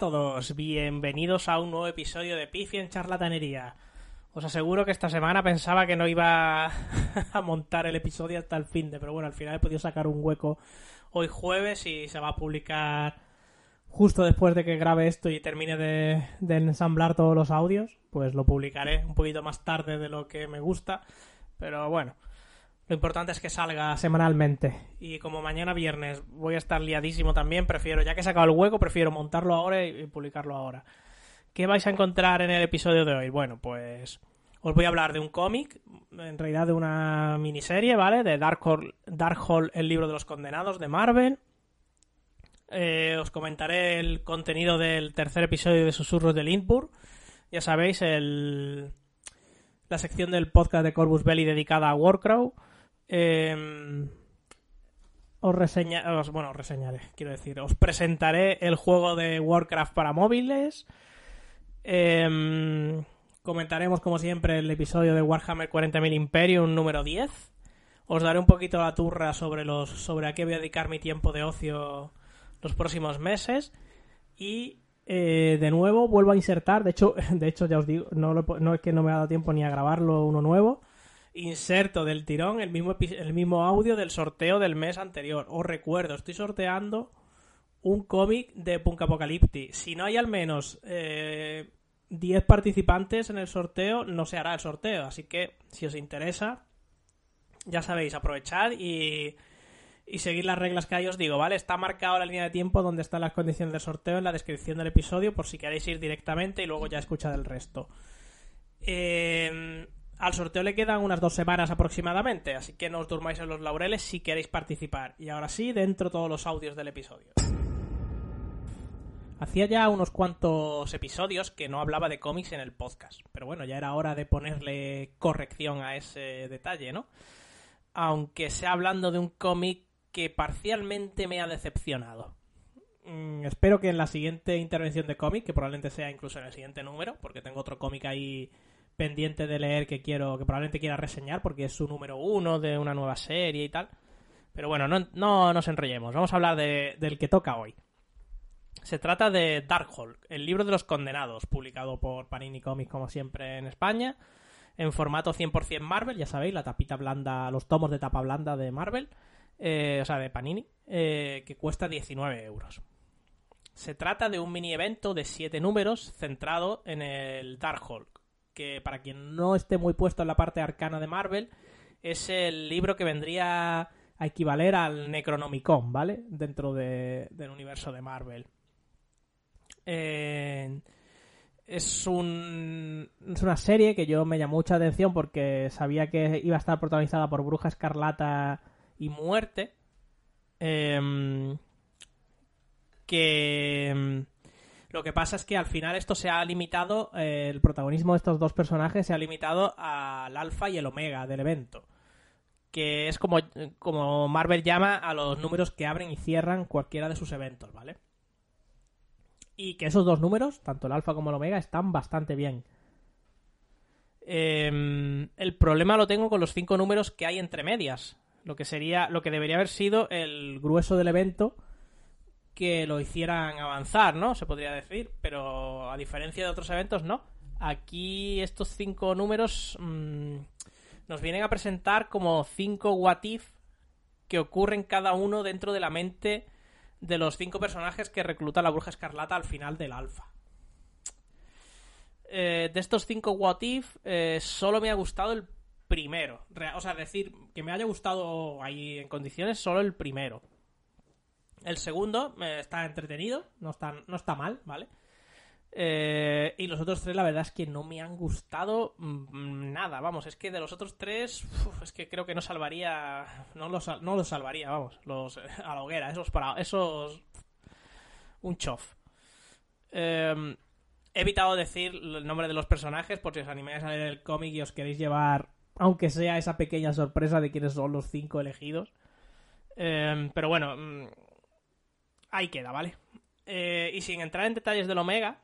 Todos, bienvenidos a un nuevo episodio de Pifi en Charlatanería. Os aseguro que esta semana pensaba que no iba a montar el episodio hasta el fin de, pero bueno, al final he podido sacar un hueco hoy jueves y se va a publicar justo después de que grabe esto y termine de, de ensamblar todos los audios, pues lo publicaré un poquito más tarde de lo que me gusta, pero bueno, lo importante es que salga semanalmente. Y como mañana viernes voy a estar liadísimo también, prefiero, ya que he sacado el hueco, prefiero montarlo ahora y, publicarlo ahora. ¿Qué vais a encontrar en el episodio de hoy? Bueno, pues os voy a hablar de un cómic, en realidad de una miniserie, ¿vale? De Darkhold, Darkhold el libro de los condenados de Marvel. Eh, os comentaré el contenido del tercer episodio de Susurros de Lindburg. Ya sabéis, el, la sección del podcast de Corvus Belli dedicada a Warcraft. Eh, os bueno, os reseñaré, quiero decir, os presentaré el juego de Warcraft para móviles. Eh, comentaremos, como siempre, el episodio de Warhammer 40.000 Imperium número 10. Os daré un poquito la turra sobre los sobre a qué voy a dedicar mi tiempo de ocio los próximos meses. Y eh, de nuevo vuelvo a insertar, de hecho, de hecho ya os digo, no, lo, no es que no me ha dado tiempo ni a grabarlo uno nuevo. Inserto del tirón el mismo, el mismo audio del sorteo del mes anterior. Os recuerdo, estoy sorteando un cómic de Punk Apocalypti. Si no hay al menos eh, 10 participantes en el sorteo, no se hará el sorteo. Así que, si os interesa, ya sabéis, aprovechad y, y seguir las reglas que ahí os digo, ¿vale? Está marcada la línea de tiempo donde están las condiciones del sorteo en la descripción del episodio, por si queréis ir directamente y luego ya escuchad el resto. Eh, al sorteo le quedan unas dos semanas aproximadamente, así que no os durmáis en los laureles si queréis participar. Y ahora sí, dentro todos los audios del episodio. Hacía ya unos cuantos episodios que no hablaba de cómics en el podcast, pero bueno, ya era hora de ponerle corrección a ese detalle, ¿no? Aunque sea hablando de un cómic que parcialmente me ha decepcionado. Mm, espero que en la siguiente intervención de cómic, que probablemente sea incluso en el siguiente número, porque tengo otro cómic ahí pendiente de leer que quiero, que probablemente quiera reseñar, porque es su número uno de una nueva serie y tal. Pero bueno, no, no nos enrollemos, vamos a hablar de, del que toca hoy. Se trata de Darkhold, el libro de los condenados, publicado por Panini Comics como siempre en España, en formato 100% Marvel, ya sabéis, la tapita blanda, los tomos de tapa blanda de Marvel, eh, o sea, de Panini, eh, que cuesta 19 euros. Se trata de un mini evento de 7 números centrado en el Darkhold, que para quien no esté muy puesto en la parte arcana de Marvel, es el libro que vendría a equivaler al Necronomicon, ¿vale? Dentro de, del universo de Marvel. Eh, es, un, es una serie que yo me llamó mucha atención porque sabía que iba a estar protagonizada por Bruja Escarlata y Muerte. Eh, que lo que pasa es que al final esto se ha limitado, eh, el protagonismo de estos dos personajes se ha limitado al alfa y el omega del evento. Que es como, como Marvel llama a los números que abren y cierran cualquiera de sus eventos, ¿vale? y que esos dos números, tanto el alfa como el omega, están bastante bien. Eh, el problema lo tengo con los cinco números que hay entre medias. Lo que sería, lo que debería haber sido el grueso del evento que lo hicieran avanzar, ¿no? Se podría decir. Pero a diferencia de otros eventos, no. Aquí estos cinco números mmm, nos vienen a presentar como cinco what if que ocurren cada uno dentro de la mente de los cinco personajes que recluta la bruja escarlata al final del alfa. Eh, de estos cinco What If, eh, solo me ha gustado el primero. O sea, decir que me haya gustado ahí en condiciones, solo el primero. El segundo eh, está entretenido, no está, no está mal, ¿vale? Eh, y los otros tres, la verdad es que no me han gustado mmm, nada. Vamos, es que de los otros tres, es que creo que no salvaría. No los, no los salvaría, vamos. Los, a la hoguera, esos para. Esos. Un chof. Eh, he evitado decir el nombre de los personajes por si os animáis a leer el cómic y os queréis llevar, aunque sea esa pequeña sorpresa de quiénes son los cinco elegidos. Eh, pero bueno, mmm, ahí queda, ¿vale? Eh, y sin entrar en detalles del Omega,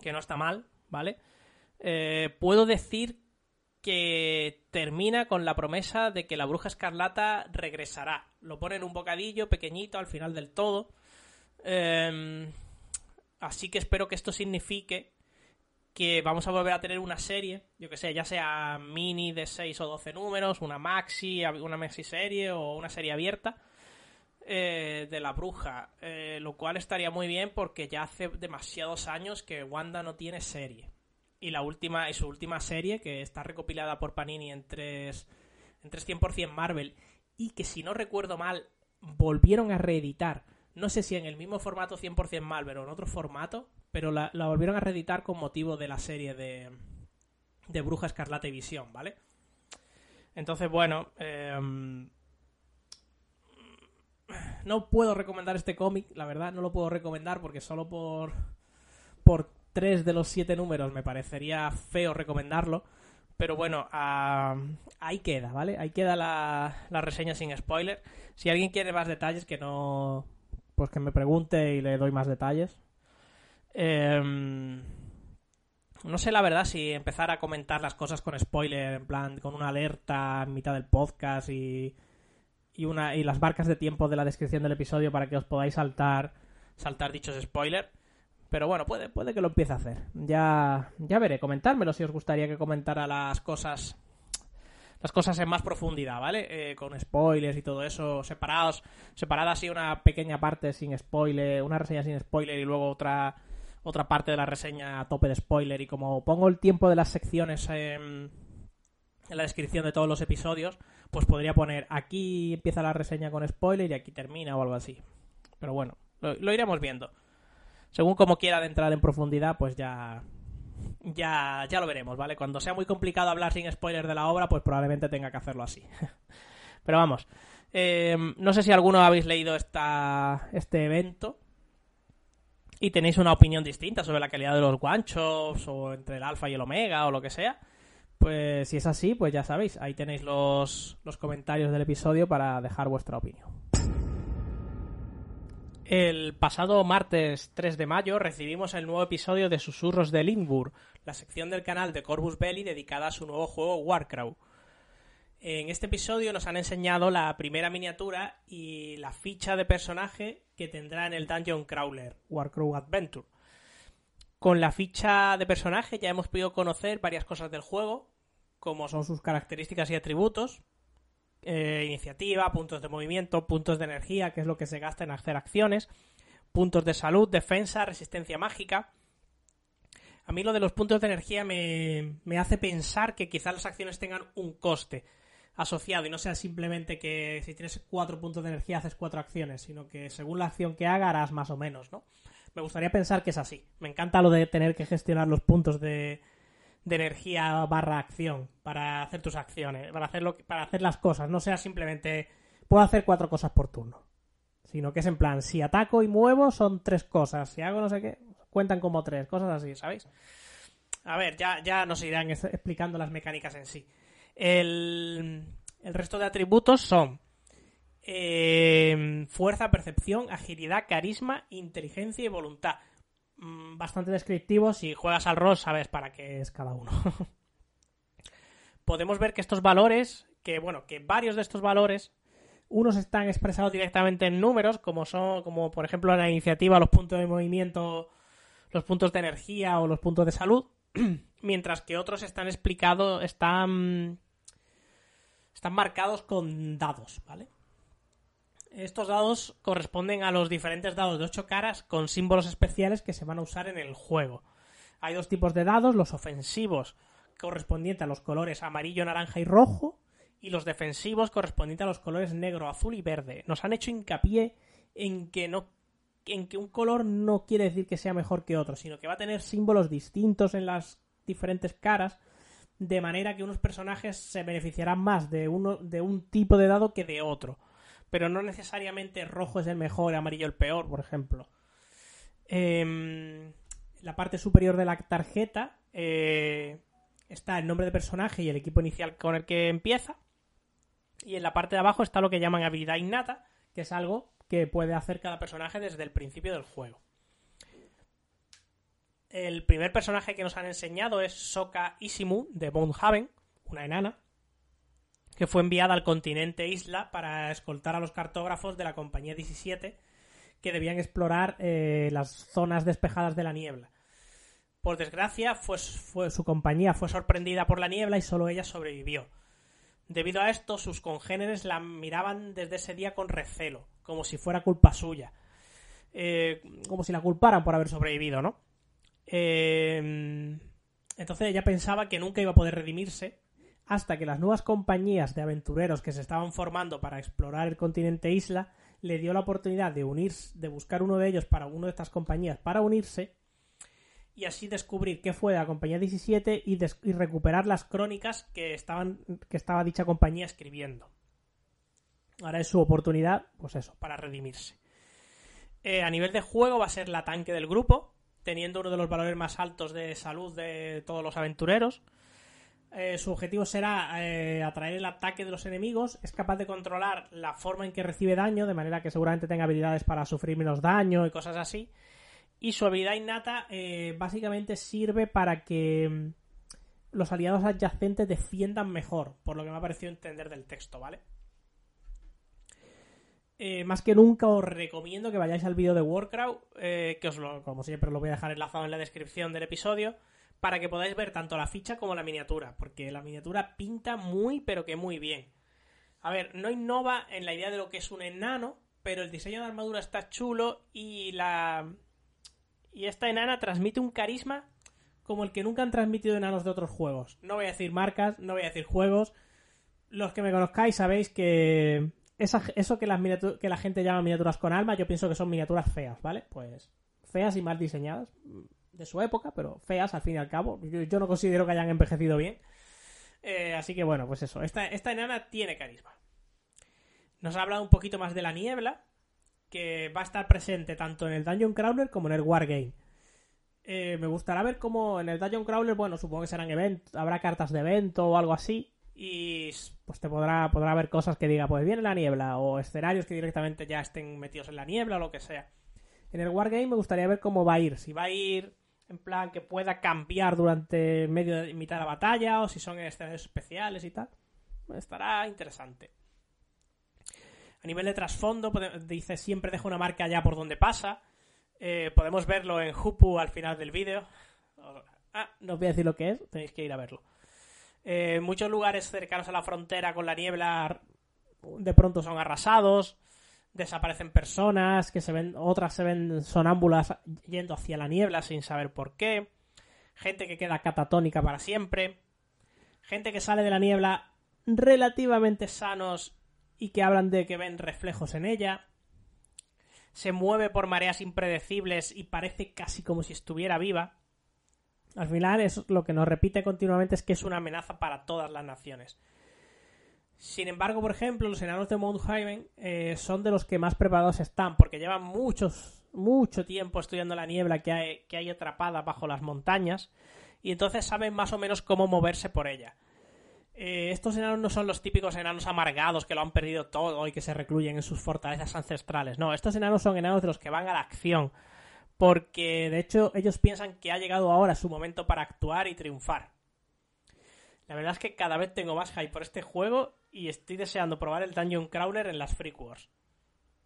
que no está mal, ¿vale? Eh, puedo decir que termina con la promesa de que la bruja escarlata regresará. Lo ponen un bocadillo pequeñito al final del todo. Eh, Así que espero que esto signifique que vamos a volver a tener una serie, yo que sé, ya sea mini de 6 o 12 números, una maxi, una maxi serie o una serie abierta eh, de la bruja, eh, lo cual estaría muy bien porque ya hace demasiados años que Wanda no tiene serie. Y la última, y su última serie, que está recopilada por Panini en tres, en 100% Marvel, y que si no recuerdo mal, volvieron a reeditar, no sé si en el mismo formato 100% Marvel o en otro formato, pero la, volvieron a reeditar con motivo de la serie de, de Bruja Escarlata y Visión, ¿vale? Entonces, bueno, em, no puedo recomendar este cómic, la verdad, no lo puedo recomendar porque solo por, por tres de los siete números me parecería feo recomendarlo. Pero bueno, ahí queda, ¿vale? Ahí queda la, la reseña sin spoiler. Si alguien quiere más detalles, que no. Pues que me pregunte y le doy más detalles. Em, no sé la verdad si empezar a comentar las cosas con spoiler, en plan, con una alerta en mitad del podcast y, y, una, y las marcas de tiempo de la descripción del episodio para que os podáis saltar, saltar dichos spoilers. Pero bueno, puede, puede que lo empiece a hacer. Ya, ya veré, comentármelo si os gustaría que comentara las cosas las cosas en más profundidad, ¿vale? Eh, con spoilers y todo eso, separados, separada así una pequeña parte sin spoiler, una reseña sin spoiler y luego otra otra parte de la reseña a tope de spoiler y como pongo el tiempo de las secciones en, la descripción de todos los episodios, pues podría poner aquí empieza la reseña con spoiler y aquí termina o algo así. Pero bueno, lo, iremos viendo. Según como quiera de entrar en profundidad, pues ya, ya, ya lo veremos, ¿vale? Cuando sea muy complicado hablar sin spoiler de la obra, pues probablemente tenga que hacerlo así. Pero vamos, eh, no sé si alguno habéis leído esta, este evento, y tenéis una opinión distinta sobre la calidad de los guanchos o entre el alfa y el omega o lo que sea, pues si es así, pues ya sabéis, ahí tenéis los, los comentarios del episodio para dejar vuestra opinión. El pasado martes 3 de mayo recibimos el nuevo episodio de Susurros de Lindburg, la sección del canal de Corvus Belli dedicada a su nuevo juego Warcraft. En este episodio nos han enseñado la primera miniatura y la ficha de personaje que tendrá en el Dungeon Crawler Warcraft Adventure. Con la ficha de personaje ya hemos podido conocer varias cosas del juego, como son sus características y atributos, eh, iniciativa, puntos de movimiento, puntos de energía, que es lo que se gasta en hacer acciones, puntos de salud, defensa, resistencia mágica. A mí lo de los puntos de energía me, me hace pensar que quizás las acciones tengan un coste asociado y no sea simplemente que si tienes cuatro puntos de energía haces cuatro acciones, sino que según la acción que haga harás más o menos, ¿no? Me gustaría pensar que es así. Me encanta lo de tener que gestionar los puntos de, de energía barra acción para hacer tus acciones, para hacer, para hacer las cosas. No sea simplemente puedo hacer cuatro cosas por turno, sino que es en plan, si ataco y muevo son tres cosas, si hago no sé qué, cuentan como tres, cosas así, ¿sabéis? A ver, ya, ya nos irán explicando las mecánicas en sí. El, resto de atributos son eh, fuerza, percepción, agilidad, carisma, inteligencia y voluntad. Mm, bastante descriptivos. Si juegas al rol, sabes para qué es cada uno. Podemos ver que estos valores, que bueno, que varios de estos valores, unos están expresados directamente en números, como son, como por ejemplo la iniciativa, los puntos de movimiento, los puntos de energía o los puntos de salud, mientras que otros están explicados, están están marcados con dados, ¿vale? Estos dados corresponden a los diferentes dados de 8 caras con símbolos especiales que se van a usar en el juego. Hay dos tipos de dados, los ofensivos correspondientes a los colores amarillo, naranja y rojo, y los defensivos correspondientes a los colores negro, azul y verde. Nos han hecho hincapié en que no en que un color no quiere decir que sea mejor que otro, sino que va a tener símbolos distintos en las diferentes caras de manera que unos personajes se beneficiarán más de, uno, de un tipo de dado que de otro. Pero no necesariamente rojo es el mejor amarillo el peor, por ejemplo. Eh, la parte superior de la tarjeta eh, está el nombre de personaje y el equipo inicial con el que empieza. Y en la parte de abajo está lo que llaman habilidad innata, que es algo que puede hacer cada personaje desde el principio del juego. El primer personaje que nos han enseñado es Soka Isimu de Haven, una enana, que fue enviada al continente Isla para escoltar a los cartógrafos de la compañía 17 que debían explorar eh, las zonas despejadas de la niebla. Por desgracia, fue, su compañía fue sorprendida por la niebla y solo ella sobrevivió. Debido a esto, sus congéneres la miraban desde ese día con recelo, como si fuera culpa suya. Eh, como si la culparan por haber sobrevivido, ¿no? Eh, entonces ella pensaba que nunca iba a poder redimirse hasta que las nuevas compañías de aventureros que se estaban formando para explorar el continente isla le dio la oportunidad de de buscar uno de ellos para una de estas compañías para unirse y así descubrir qué fue de la compañía 17 y, y recuperar las crónicas que, estaban, que estaba dicha compañía escribiendo. Ahora es su oportunidad, pues eso, para redimirse. Eh, a nivel de juego va a ser la tanque del grupo, teniendo uno de los valores más altos de salud de todos los aventureros. Eh, su objetivo será eh, atraer el ataque de los enemigos. Es capaz de controlar la forma en que recibe daño, de manera que seguramente tenga habilidades para sufrir menos daño y cosas así. Y su habilidad innata básicamente sirve para que mm, los aliados adyacentes defiendan mejor, por lo que me ha parecido entender del texto, ¿vale? Eh, más que nunca os recomiendo que vayáis al vídeo de Warcraft, eh, que os lo, como siempre lo voy a dejar enlazado en la descripción del episodio, para que podáis ver tanto la ficha como la miniatura, porque la miniatura pinta muy, pero que muy bien. A ver, no innova en la idea de lo que es un enano, pero el diseño de armadura está chulo y la... Y esta enana transmite un carisma como el que nunca han transmitido enanos de otros juegos. No voy a decir marcas, no voy a decir juegos. Los que me conozcáis sabéis que eso que, la gente llama miniaturas con alma, yo pienso que son miniaturas feas, ¿vale? Pues feas y mal diseñadas de su época, pero feas al fin y al cabo. Yo, no considero que hayan envejecido bien. Eh, así que bueno, pues eso. Esta, esta enana tiene carisma. Nos ha hablado un poquito más de la niebla, que va a estar presente tanto en el Dungeon Crawler como en el Wargame. Eh, me gustará ver cómo en el Dungeon Crawler, bueno, supongo que serán eventos, habrá cartas de evento o algo así y pues te podrá, podrá haber cosas que diga, pues viene la niebla, o escenarios que directamente ya estén metidos en la niebla o lo que sea. En el Wargame me gustaría ver cómo va a ir, si va a ir en plan que pueda cambiar durante medio de mitad de la batalla, o si son escenarios especiales y tal. Estará interesante. A nivel de trasfondo, dice siempre deja una marca allá por donde pasa. Eh, podemos verlo en Hupu al final del vídeo. Ah, no os voy a decir lo que es, tenéis que ir a verlo. Eh, muchos lugares cercanos a la frontera con la niebla de pronto son arrasados, desaparecen personas, que se ven, otras se ven sonámbulas yendo hacia la niebla sin saber por qué, gente que queda catatónica para siempre, gente que sale de la niebla relativamente sanos y que hablan de que ven reflejos en ella, se mueve por mareas impredecibles y parece casi como si estuviera viva, al final, es lo que nos repite continuamente es que es una amenaza para todas las naciones. Sin embargo, por ejemplo, los enanos de Mount eh, son de los que más preparados están, porque llevan muchos, mucho tiempo estudiando la niebla que hay, que hay atrapada bajo las montañas, y entonces saben más o menos cómo moverse por ella. Eh, estos enanos no son los típicos enanos amargados que lo han perdido todo y que se recluyen en sus fortalezas ancestrales. No, estos enanos son enanos de los que van a la acción, porque de hecho ellos piensan que ha llegado ahora su momento para actuar y triunfar. La verdad es que cada vez tengo más hype por este juego y estoy deseando probar el Dungeon Crawler en las Freak Wars.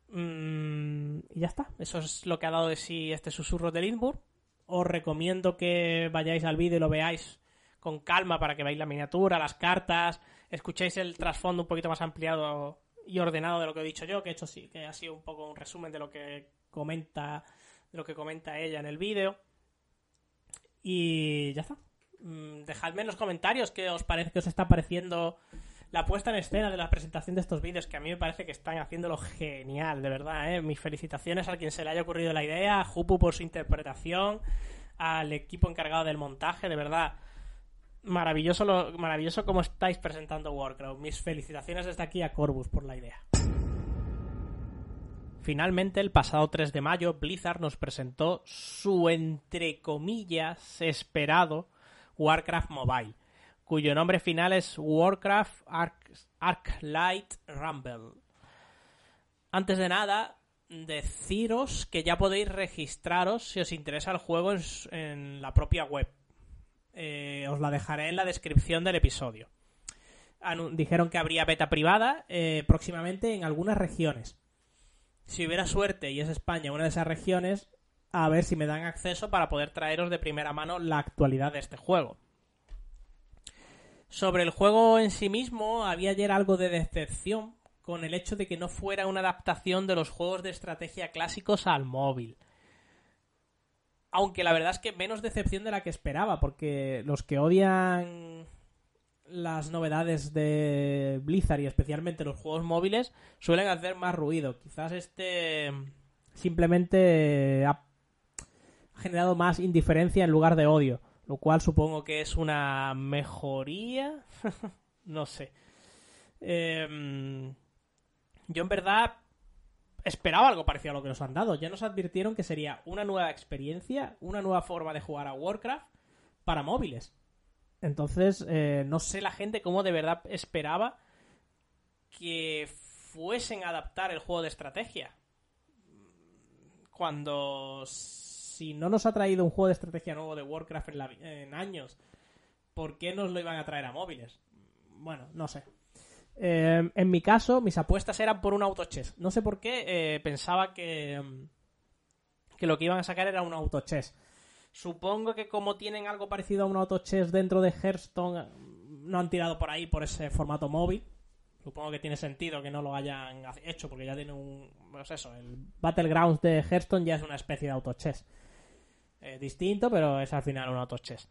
Mm, y ya está, eso es lo que ha dado de sí este susurro de Lindburg. Os recomiendo que vayáis al vídeo y lo veáis con calma para que veáis la miniatura, las cartas, escuchéis el trasfondo un poquito más ampliado y ordenado de lo que he dicho yo, que he hecho sí, que ha sido un poco un resumen de lo que comenta lo que comenta ella en el vídeo. Y ya está. Mm, dejadme en los comentarios qué os parece que os está pareciendo la puesta en escena de la presentación de estos vídeos, que a mí me parece que están haciéndolo genial, de verdad, ¿eh? Mis felicitaciones a quien se le haya ocurrido la idea, a Jupu por su interpretación, al equipo encargado del montaje, de verdad. Maravilloso, lo, maravilloso como estáis presentando Warcraft. Mis felicitaciones desde aquí a Corbus por la idea. Finalmente, el pasado 3 de mayo, Blizzard nos presentó su, entre comillas, esperado Warcraft Mobile, cuyo nombre final es Warcraft Arc, Light Rumble. Antes de nada, deciros que ya podéis registraros si os interesa el juego en, la propia web. Eh, os la dejaré en la descripción del episodio. dijeron que habría beta privada eh, próximamente en algunas regiones si hubiera suerte y es España una de esas regiones, a ver si me dan acceso para poder traeros de primera mano la actualidad de este juego. Sobre el juego en sí mismo, había ayer algo de decepción con el hecho de que no fuera una adaptación de los juegos de estrategia clásicos al móvil. Aunque la verdad es que menos decepción de la que esperaba, porque los que odian las novedades de Blizzard y especialmente los juegos móviles suelen hacer más ruido. Quizás este simplemente ha generado más indiferencia en lugar de odio, lo cual supongo que es una mejoría. no sé. Em, yo en verdad esperaba algo parecido a lo que nos han dado. Ya nos advirtieron que sería una nueva experiencia, una nueva forma de jugar a Warcraft para móviles. Entonces, eh, no sé la gente cómo de verdad esperaba que fuesen a adaptar el juego de estrategia. Cuando si no nos ha traído un juego de estrategia nuevo de Warcraft en, años, ¿por qué nos lo iban a traer a móviles? Bueno, no sé. Eh, en mi caso, mis apuestas eran por un autochess. No sé por qué eh, pensaba que, que lo que iban a sacar era un autochess. Supongo que como tienen algo parecido a un autochess dentro de Hearthstone, no han tirado por ahí por ese formato móvil. Supongo que tiene sentido que no lo hayan hecho porque ya tiene un... Pues eso, el Battlegrounds de Hearthstone ya es una especie de autochess. Eh, distinto, pero es al final un autochess.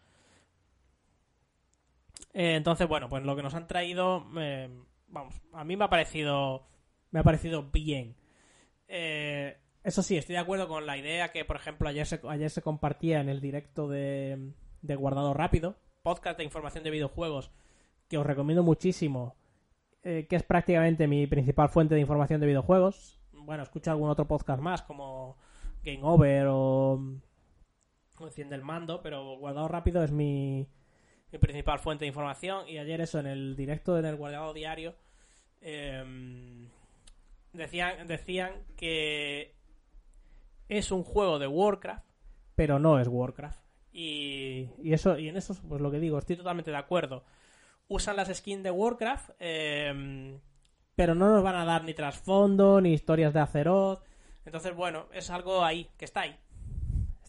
Eh, entonces, bueno, pues lo que nos han traído, eh, vamos, a mí me ha parecido, me ha parecido bien. eso sí, estoy de acuerdo con la idea que, por ejemplo, ayer se, ayer se compartía en el directo de, Guardado Rápido, podcast de información de videojuegos, que os recomiendo muchísimo, que es prácticamente mi principal fuente de información de videojuegos. Bueno, escucho algún otro podcast más, como Game Over o enciende el mando, pero guardado rápido es mi, principal fuente de información. Y ayer eso, en el directo en el guardado diario, em, decían, decían que es un juego de Warcraft, pero no es Warcraft. Y, eso, y en eso, pues lo que digo, estoy totalmente de acuerdo. Usan las skins de Warcraft, em, pero no nos van a dar ni trasfondo, ni historias de Azeroth. Entonces, bueno, es algo ahí, que está ahí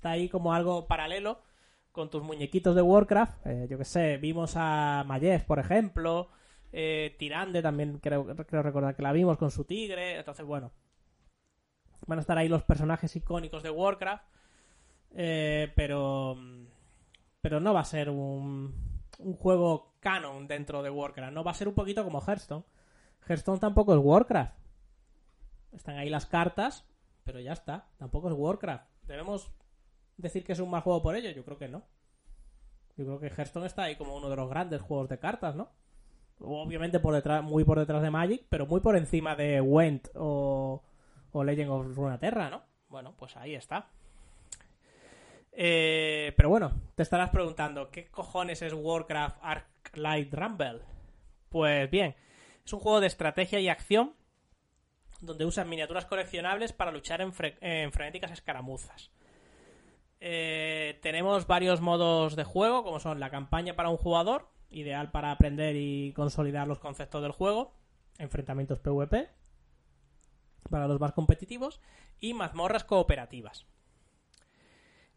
está ahí como algo paralelo con tus muñequitos de Warcraft. Eh, yo que sé, vimos a Mayes, por ejemplo. Eh, Tirande también creo, creo recordar que la vimos con su tigre. Entonces, bueno. Van a estar ahí los personajes icónicos de Warcraft. Eh, pero. Pero no va a ser un, un juego canon dentro de Warcraft. No va a ser un poquito como Hearthstone. Hearthstone tampoco es Warcraft. Están ahí las cartas, pero ya está. Tampoco es Warcraft. Debemos decir que es un mal juego por ello? Yo creo que no. Yo creo que Hearthstone está ahí como uno de los grandes juegos de cartas, ¿no? Obviamente por detrás, muy por detrás de Magic, pero muy por encima de Went o, o Legend of Runeterra, ¿no? Bueno, pues ahí está. Eh, pero bueno, te estarás preguntando, ¿qué cojones es Warcraft Arclight Rumble? Pues bien, es un juego de estrategia y acción donde usan miniaturas coleccionables para luchar en frenéticas escaramuzas. Eh, tenemos varios modos de juego, como son la campaña para un jugador, ideal para aprender y consolidar los conceptos del juego, enfrentamientos PvP, para los más competitivos, y mazmorras cooperativas.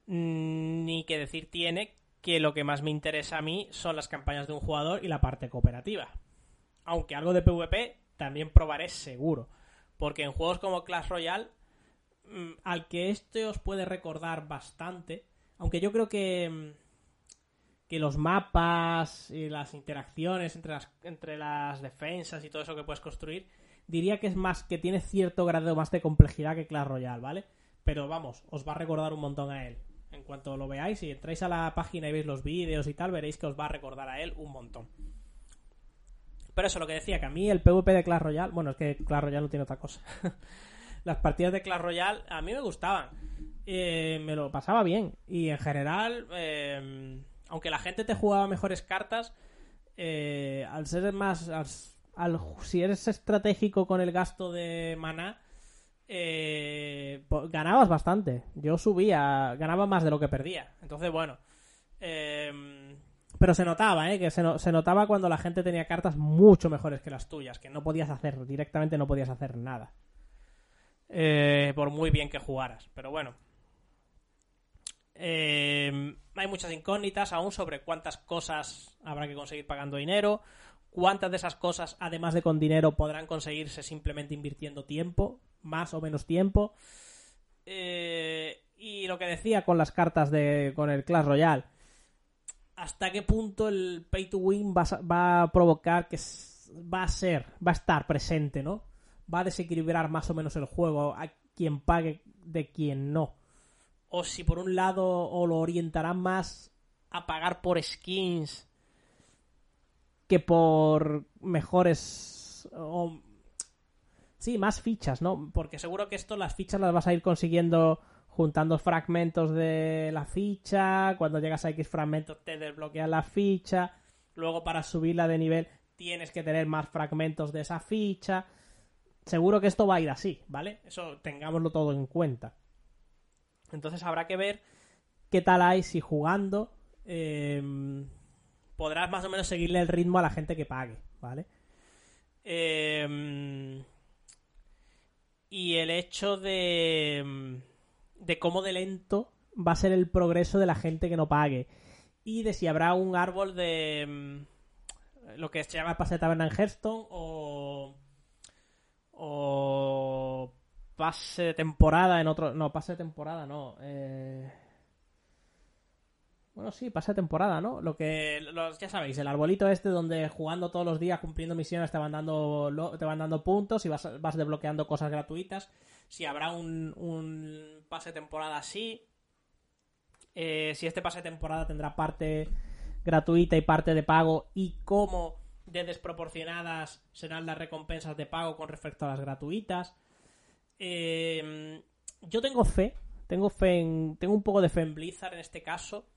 Mm, ni que decir tiene que lo que más me interesa a mí son las campañas de un jugador y la parte cooperativa. Aunque algo de PvP también probaré seguro. Porque en juegos como Clash Royale al que este os puede recordar bastante, aunque yo creo que, mm, que los mapas y las interacciones entre las, entre las defensas y todo eso que puedes construir, diría que es más que tiene cierto grado más de complejidad que Clash Royale, ¿vale? Pero vamos, os va a recordar un montón a él. En cuanto lo veáis, si entráis a la página y veis los vídeos y tal, veréis que os va a recordar a él un montón. Pero eso, lo que decía, que a mí el PvP de Clash Royale, bueno, es que Clash Royale no tiene otra cosa. las partidas de Clash Royale a mí me gustaban. Eh, me lo pasaba bien. Y en general, eh, aunque la gente te jugaba mejores cartas, eh, al ser más. Al, si eres estratégico con el gasto de mana, ganabas bastante. Yo subía, ganaba más de lo que perdía. Entonces, bueno. pero se notaba, ¿eh? Que se, se notaba cuando la gente tenía cartas mucho mejores que las tuyas, que no podías hacer, directamente no podías hacer nada. Eh, por muy bien que jugaras. Pero bueno. Eh, hay muchas incógnitas aún sobre cuántas cosas habrá que conseguir pagando dinero, cuántas de esas cosas, además de con dinero, podrán conseguirse simplemente invirtiendo tiempo, más o menos tiempo. Eh, y lo que decía con las cartas de con el Clash Royale, hasta qué punto el pay to win va, va a provocar que va a ser, va a estar presente, ¿no? Va a desequilibrar más o menos el juego a quien pague de quien no o si por un lado o lo orientarán más a pagar por skins que por mejores o sí, más fichas, ¿no? Porque seguro que esto las fichas las vas a ir consiguiendo juntando fragmentos de la ficha, cuando llegas a X fragmentos te desbloquean la ficha, luego para subirla de nivel tienes que tener más fragmentos de esa ficha. Seguro que esto va a ir así, ¿vale? Eso tengámoslo todo en cuenta. Entonces habrá que ver qué tal hay si jugando em, podrás más o menos seguirle el ritmo a la gente que pague, ¿vale? Em, y el hecho de, de cómo de lento va a ser el progreso de la gente que no pague. Y de si habrá un árbol de em, lo que se llama pase de taberna en Hearthstone o, o pase de temporada en otro. No, pase de temporada no. Eh... Bueno, sí, pase de temporada, ¿no? Lo que. Ya sabéis, el arbolito este donde jugando todos los días, cumpliendo misiones, te van dando, te van dando puntos y vas, vas desbloqueando cosas gratuitas. Si habrá un, un pase de temporada así. Eh, si este pase de temporada tendrá parte gratuita y parte de pago. Y cómo de desproporcionadas serán las recompensas de pago con respecto a las gratuitas. Eh, yo tengo fe, tengo fe en, tengo un poco de fe en Blizzard en este caso,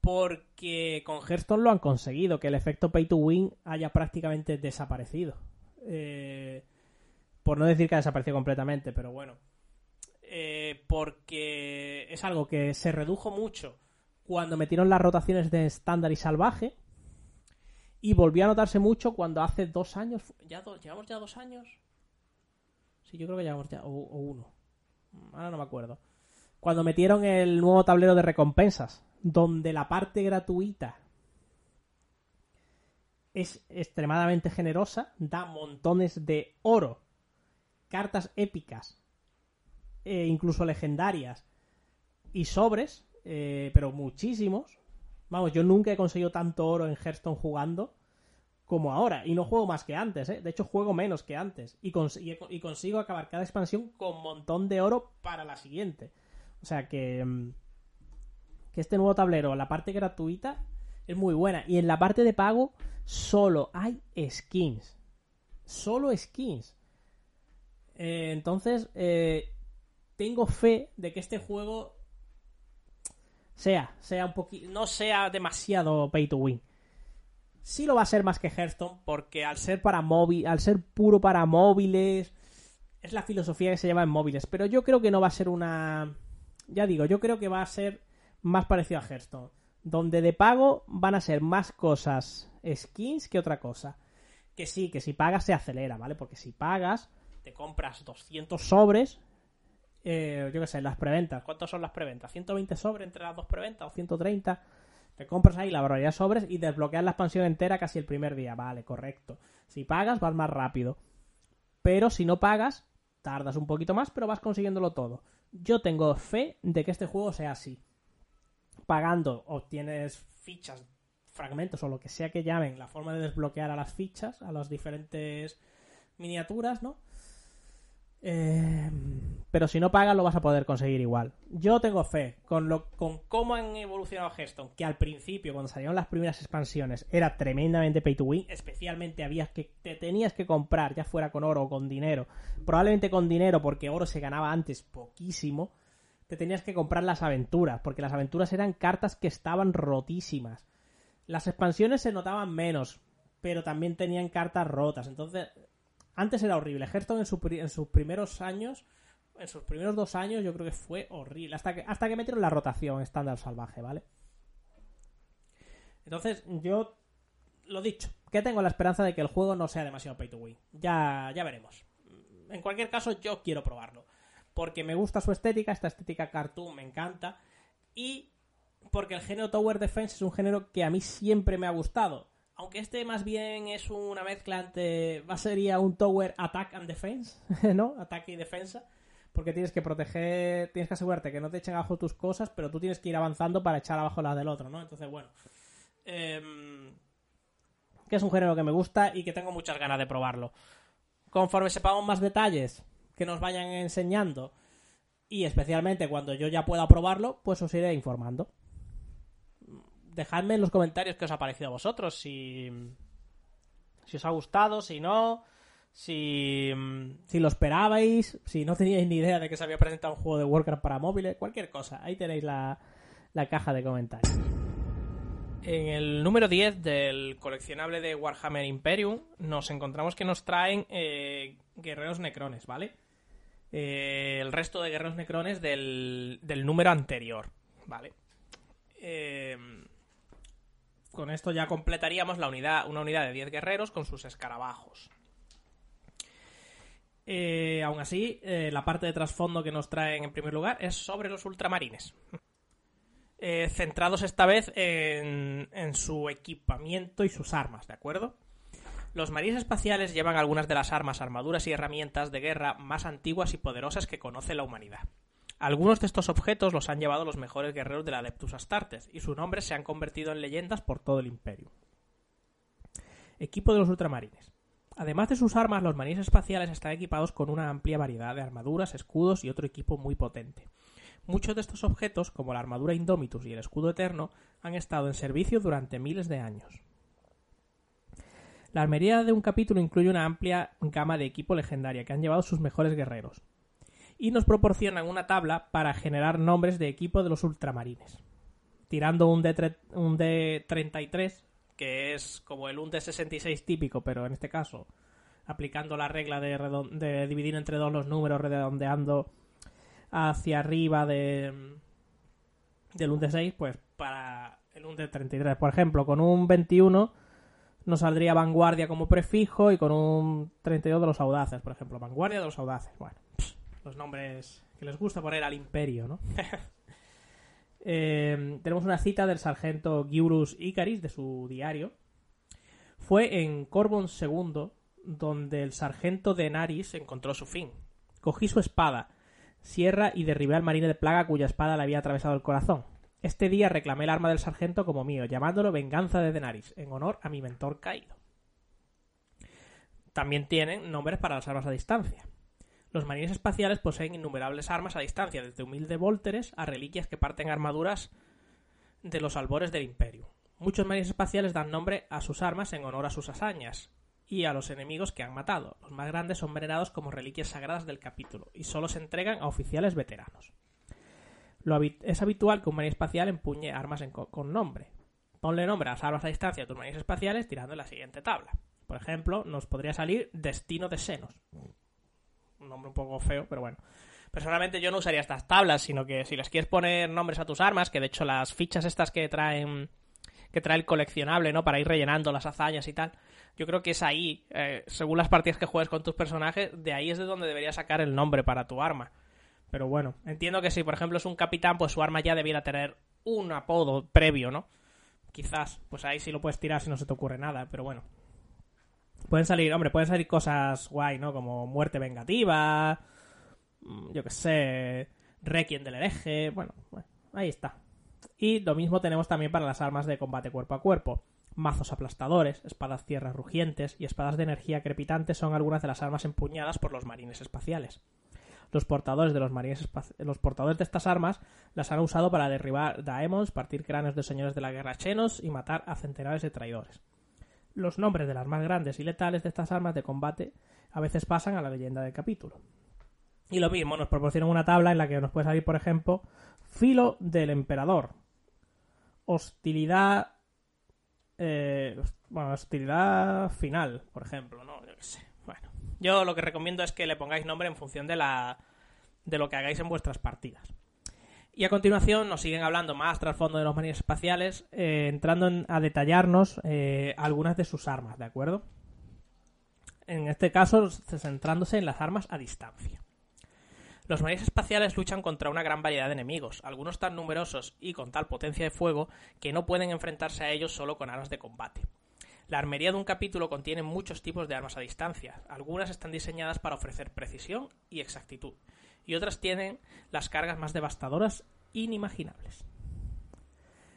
porque con Hearthstone lo han conseguido, que el efecto pay to win haya prácticamente desaparecido. Eh, por no decir que ha desaparecido completamente, pero bueno. Eh, porque es algo que se redujo mucho cuando metieron las rotaciones de estándar y salvaje. Y volvió a notarse mucho cuando hace dos años. ¿Ya ¿Llevamos ya dos años? Sí, yo creo que llevamos ya. O, uno. Ahora no me acuerdo. Cuando metieron el nuevo tablero de recompensas, donde la parte gratuita es extremadamente generosa, da montones de oro, cartas épicas, e incluso legendarias, y sobres, eh, pero muchísimos. Vamos, yo nunca he conseguido tanto oro en Hearthstone jugando como ahora. Y no juego más que antes, ¿eh? De hecho, juego menos que antes. Y, consigo acabar cada expansión con un montón de oro para la siguiente. O sea que... Mm, que este nuevo tablero, la parte gratuita, es muy buena. Y en la parte de pago, solo hay skins. Solo skins. Eh, entonces, eh, tengo fe de que este juego sea, sea un poquito, no sea demasiado pay to win sí lo va a ser más que Hearthstone, porque al ser para móvil, al ser puro para móviles, es la filosofía que se lleva en móviles. Pero yo creo que no va a ser una. Ya digo, yo creo que va a ser más parecido a Hearthstone. Donde de pago van a ser más cosas skins que otra cosa. Que sí, que si pagas se acelera, ¿vale? Porque si pagas, te compras 200 sobres. Eh, yo qué sé, las preventas. ¿Cuántos son las preventas? ¿120 sobres entre las dos preventas o 130? Te compras ahí la barbaridad sobres y desbloqueas la expansión entera casi el primer día. Vale, correcto. Si pagas, vas más rápido. Pero si no pagas, tardas un poquito más, pero vas consiguiéndolo todo. Yo tengo fe de que este juego sea así. Pagando obtienes fichas, fragmentos o lo que sea que llamen la forma de desbloquear a las fichas, a las diferentes miniaturas, ¿no? Eh, pero si no pagas lo vas a poder conseguir igual. Yo tengo fe con, lo, con cómo han evolucionado Hearthstone, que al principio, cuando salieron las primeras expansiones, era tremendamente pay to win, especialmente habías que te tenías que comprar, ya fuera con oro o con dinero, probablemente con dinero porque oro se ganaba antes poquísimo, te tenías que comprar las aventuras, porque las aventuras eran cartas que estaban rotísimas. Las expansiones se notaban menos, pero también tenían cartas rotas, entonces antes era horrible. Hearthstone en, en, sus primeros años, en sus primeros dos años, yo creo que fue horrible. Hasta que, hasta que metieron la rotación estándar salvaje, ¿vale? Entonces, yo lo dicho, que tengo la esperanza de que el juego no sea demasiado pay to win. Ya, ya veremos. en cualquier caso, yo quiero probarlo. Porque me gusta su estética, esta estética cartoon me encanta. Y porque el género Tower Defense es un género que a mí siempre me ha gustado. Aunque este más bien es una mezcla entre. Va sería un Tower Attack and Defense, ¿no? Ataque y defensa. Porque tienes que proteger. Tienes que asegurarte que no te echen abajo tus cosas, pero tú tienes que ir avanzando para echar abajo la del otro, ¿no? Entonces, bueno. Em, que es un género que me gusta y que tengo muchas ganas de probarlo. Conforme sepamos más detalles que nos vayan enseñando y especialmente cuando yo ya pueda probarlo, pues os iré informando dejadme en los comentarios qué os ha parecido a vosotros, si, si os ha gustado, si no, si, si lo esperabais, si no teníais ni idea de que se había presentado un juego de Warcraft para móviles, cualquier cosa. Ahí tenéis la, la caja de comentarios. En el número 10 del coleccionable de Warhammer Imperium nos encontramos que nos traen eh, guerreros necrones, ¿vale? Eh, el resto de guerreros necrones del, del número anterior, ¿vale? Eh, con esto ya completaríamos la unidad, una unidad de 10 guerreros con sus escarabajos. Eh, aún así, eh, la parte de trasfondo que nos traen en primer lugar es sobre los ultramarines. Eh, centrados esta vez en, en, su equipamiento y sus armas, ¿de acuerdo? Los marines espaciales llevan algunas de las armas, armaduras y herramientas de guerra más antiguas y poderosas que conoce la humanidad. Algunos de estos objetos los han llevado los mejores guerreros de la Adeptus Astartes, y sus nombres se han convertido en leyendas por todo el imperio. Equipo de los ultramarines. Además de sus armas, los marines espaciales están equipados con una amplia variedad de armaduras, escudos y otro equipo muy potente. Muchos de estos objetos, como la armadura Indomitus y el escudo eterno, han estado en servicio durante miles de años. La armería de un capítulo incluye una amplia gama de equipo legendaria que han llevado sus mejores guerreros, y nos proporcionan una tabla para generar nombres de equipo de los ultramarines. Tirando un, D un D33, que es como el un D66 típico, pero en este caso aplicando la regla de, de dividir entre dos los números, redondeando hacia arriba de del un D6, pues para el un D33, por ejemplo, con un 21 nos saldría vanguardia como prefijo y con un 32 de los audaces, por ejemplo, vanguardia de los audaces. Bueno, los nombres que les gusta poner al imperio, ¿no? Eh, tenemos una cita del sargento Giurus Icaris de su diario. Fue en Corbon II donde el sargento de Naris encontró su fin. Cogí su espada, sierra y derribé al marine de plaga cuya espada le había atravesado el corazón. Este día reclamé el arma del sargento como mío, llamándolo Venganza de Denaris, en honor a mi mentor caído. También tienen nombres para las armas a distancia. Los marines espaciales poseen innumerables armas a distancia, desde humildes volteres a reliquias que parten armaduras de los albores del imperio. Muchos marines espaciales dan nombre a sus armas en honor a sus hazañas y a los enemigos que han matado. Los más grandes son venerados como reliquias sagradas del capítulo y solo se entregan a oficiales veteranos. Lo es habitual que un marine espacial empuñe armas con nombre. Ponle nombre a las armas a distancia de tus marines espaciales tirando en la siguiente tabla. Por ejemplo, nos podría salir Destino de Senos un nombre un poco feo, pero bueno. Personalmente yo no usaría estas tablas, sino que si les quieres poner nombres a tus armas, que de hecho las fichas estas que traen que trae el coleccionable, ¿no? Para ir rellenando las hazañas y tal. Yo creo que es ahí, eh, según las partidas que juegues con tus personajes, de ahí es de donde deberías sacar el nombre para tu arma. Pero bueno, entiendo que si por ejemplo es un capitán, pues su arma ya debiera tener un apodo previo, ¿no? Quizás, pues ahí sí lo puedes tirar si no se te ocurre nada, pero bueno, Pueden salir, hombre, pueden salir cosas guay, ¿no? Como muerte vengativa, mm, yo qué sé, Requiem del hereje, bueno, bueno, ahí está. Y lo mismo tenemos también para las armas de combate cuerpo a cuerpo. Mazos aplastadores, espadas tierras rugientes y espadas de energía crepitante son algunas de las armas empuñadas por los marines espaciales. Los portadores de los marines los portadores de estas armas las han usado para derribar daemons, partir cráneos de señores de la guerra chenos y matar a centenares de traidores los nombres de las más grandes y letales de estas armas de combate a veces pasan a la leyenda del capítulo. Y lo mismo, nos proporcionan una tabla en la que nos puede salir, por ejemplo, filo del emperador, hostilidad, eh, bueno, hostilidad final, por ejemplo, ¿no? Yo sé. Bueno, yo lo que recomiendo es que le pongáis nombre en función de la de lo que hagáis en vuestras partidas. Y a continuación nos siguen hablando más trasfondo de los marines espaciales, eh, entrando a detallarnos eh, algunas de sus armas, ¿de acuerdo? en este caso centrándose en las armas a distancia. Los marines espaciales luchan contra una gran variedad de enemigos, algunos tan numerosos y con tal potencia de fuego que no pueden enfrentarse a ellos solo con armas de combate. La armería de un capítulo contiene muchos tipos de armas a distancia. Algunas están diseñadas para ofrecer precisión y exactitud, y otras tienen las cargas más devastadoras inimaginables.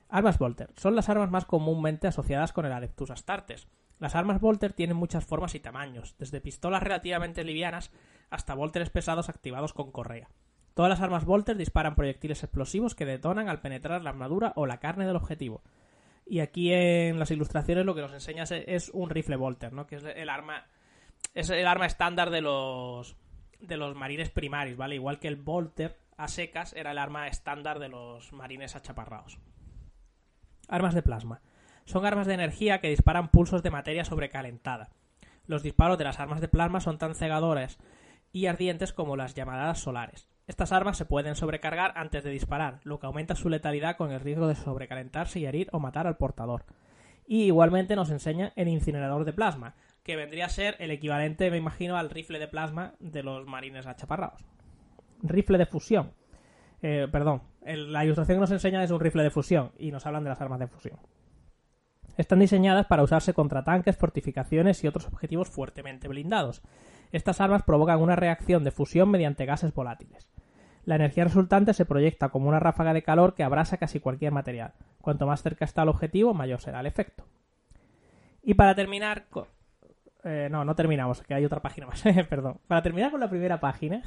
Armas Volter son las armas más comúnmente asociadas con el Adeptus Astartes. Las armas Volter tienen muchas formas y tamaños, desde pistolas relativamente livianas hasta volteres pesados activados con correa. Todas las armas Volter disparan proyectiles explosivos que detonan al penetrar la armadura o la carne del objetivo. Y aquí en las ilustraciones lo que nos enseña es un rifle Volter, ¿no? Que es el arma es el arma estándar de los de los marines primarios, ¿vale? Igual que el Volter a secas era el arma estándar de los marines achaparrados. Armas de plasma. Son armas de energía que disparan pulsos de materia sobrecalentada. Los disparos de las armas de plasma son tan cegadores y ardientes como las llamadas solares. Estas armas se pueden sobrecargar antes de disparar, lo que aumenta su letalidad con el riesgo de sobrecalentarse y herir o matar al portador. Y igualmente nos enseña el incinerador de plasma, que vendría a ser el equivalente, me imagino, al rifle de plasma de los marines achaparrados. Rifle de fusión. Eh, perdón, la ilustración que nos enseña es un rifle de fusión y nos hablan de las armas de fusión. Están diseñadas para usarse contra tanques, fortificaciones y otros objetivos fuertemente blindados. Estas armas provocan una reacción de fusión mediante gases volátiles. La energía resultante se proyecta como una ráfaga de calor que abrasa casi cualquier material. Cuanto más cerca está el objetivo, mayor será el efecto. Y para terminar... Eh, no, no terminamos, que hay otra página más. Perdón. Para terminar con la primera página,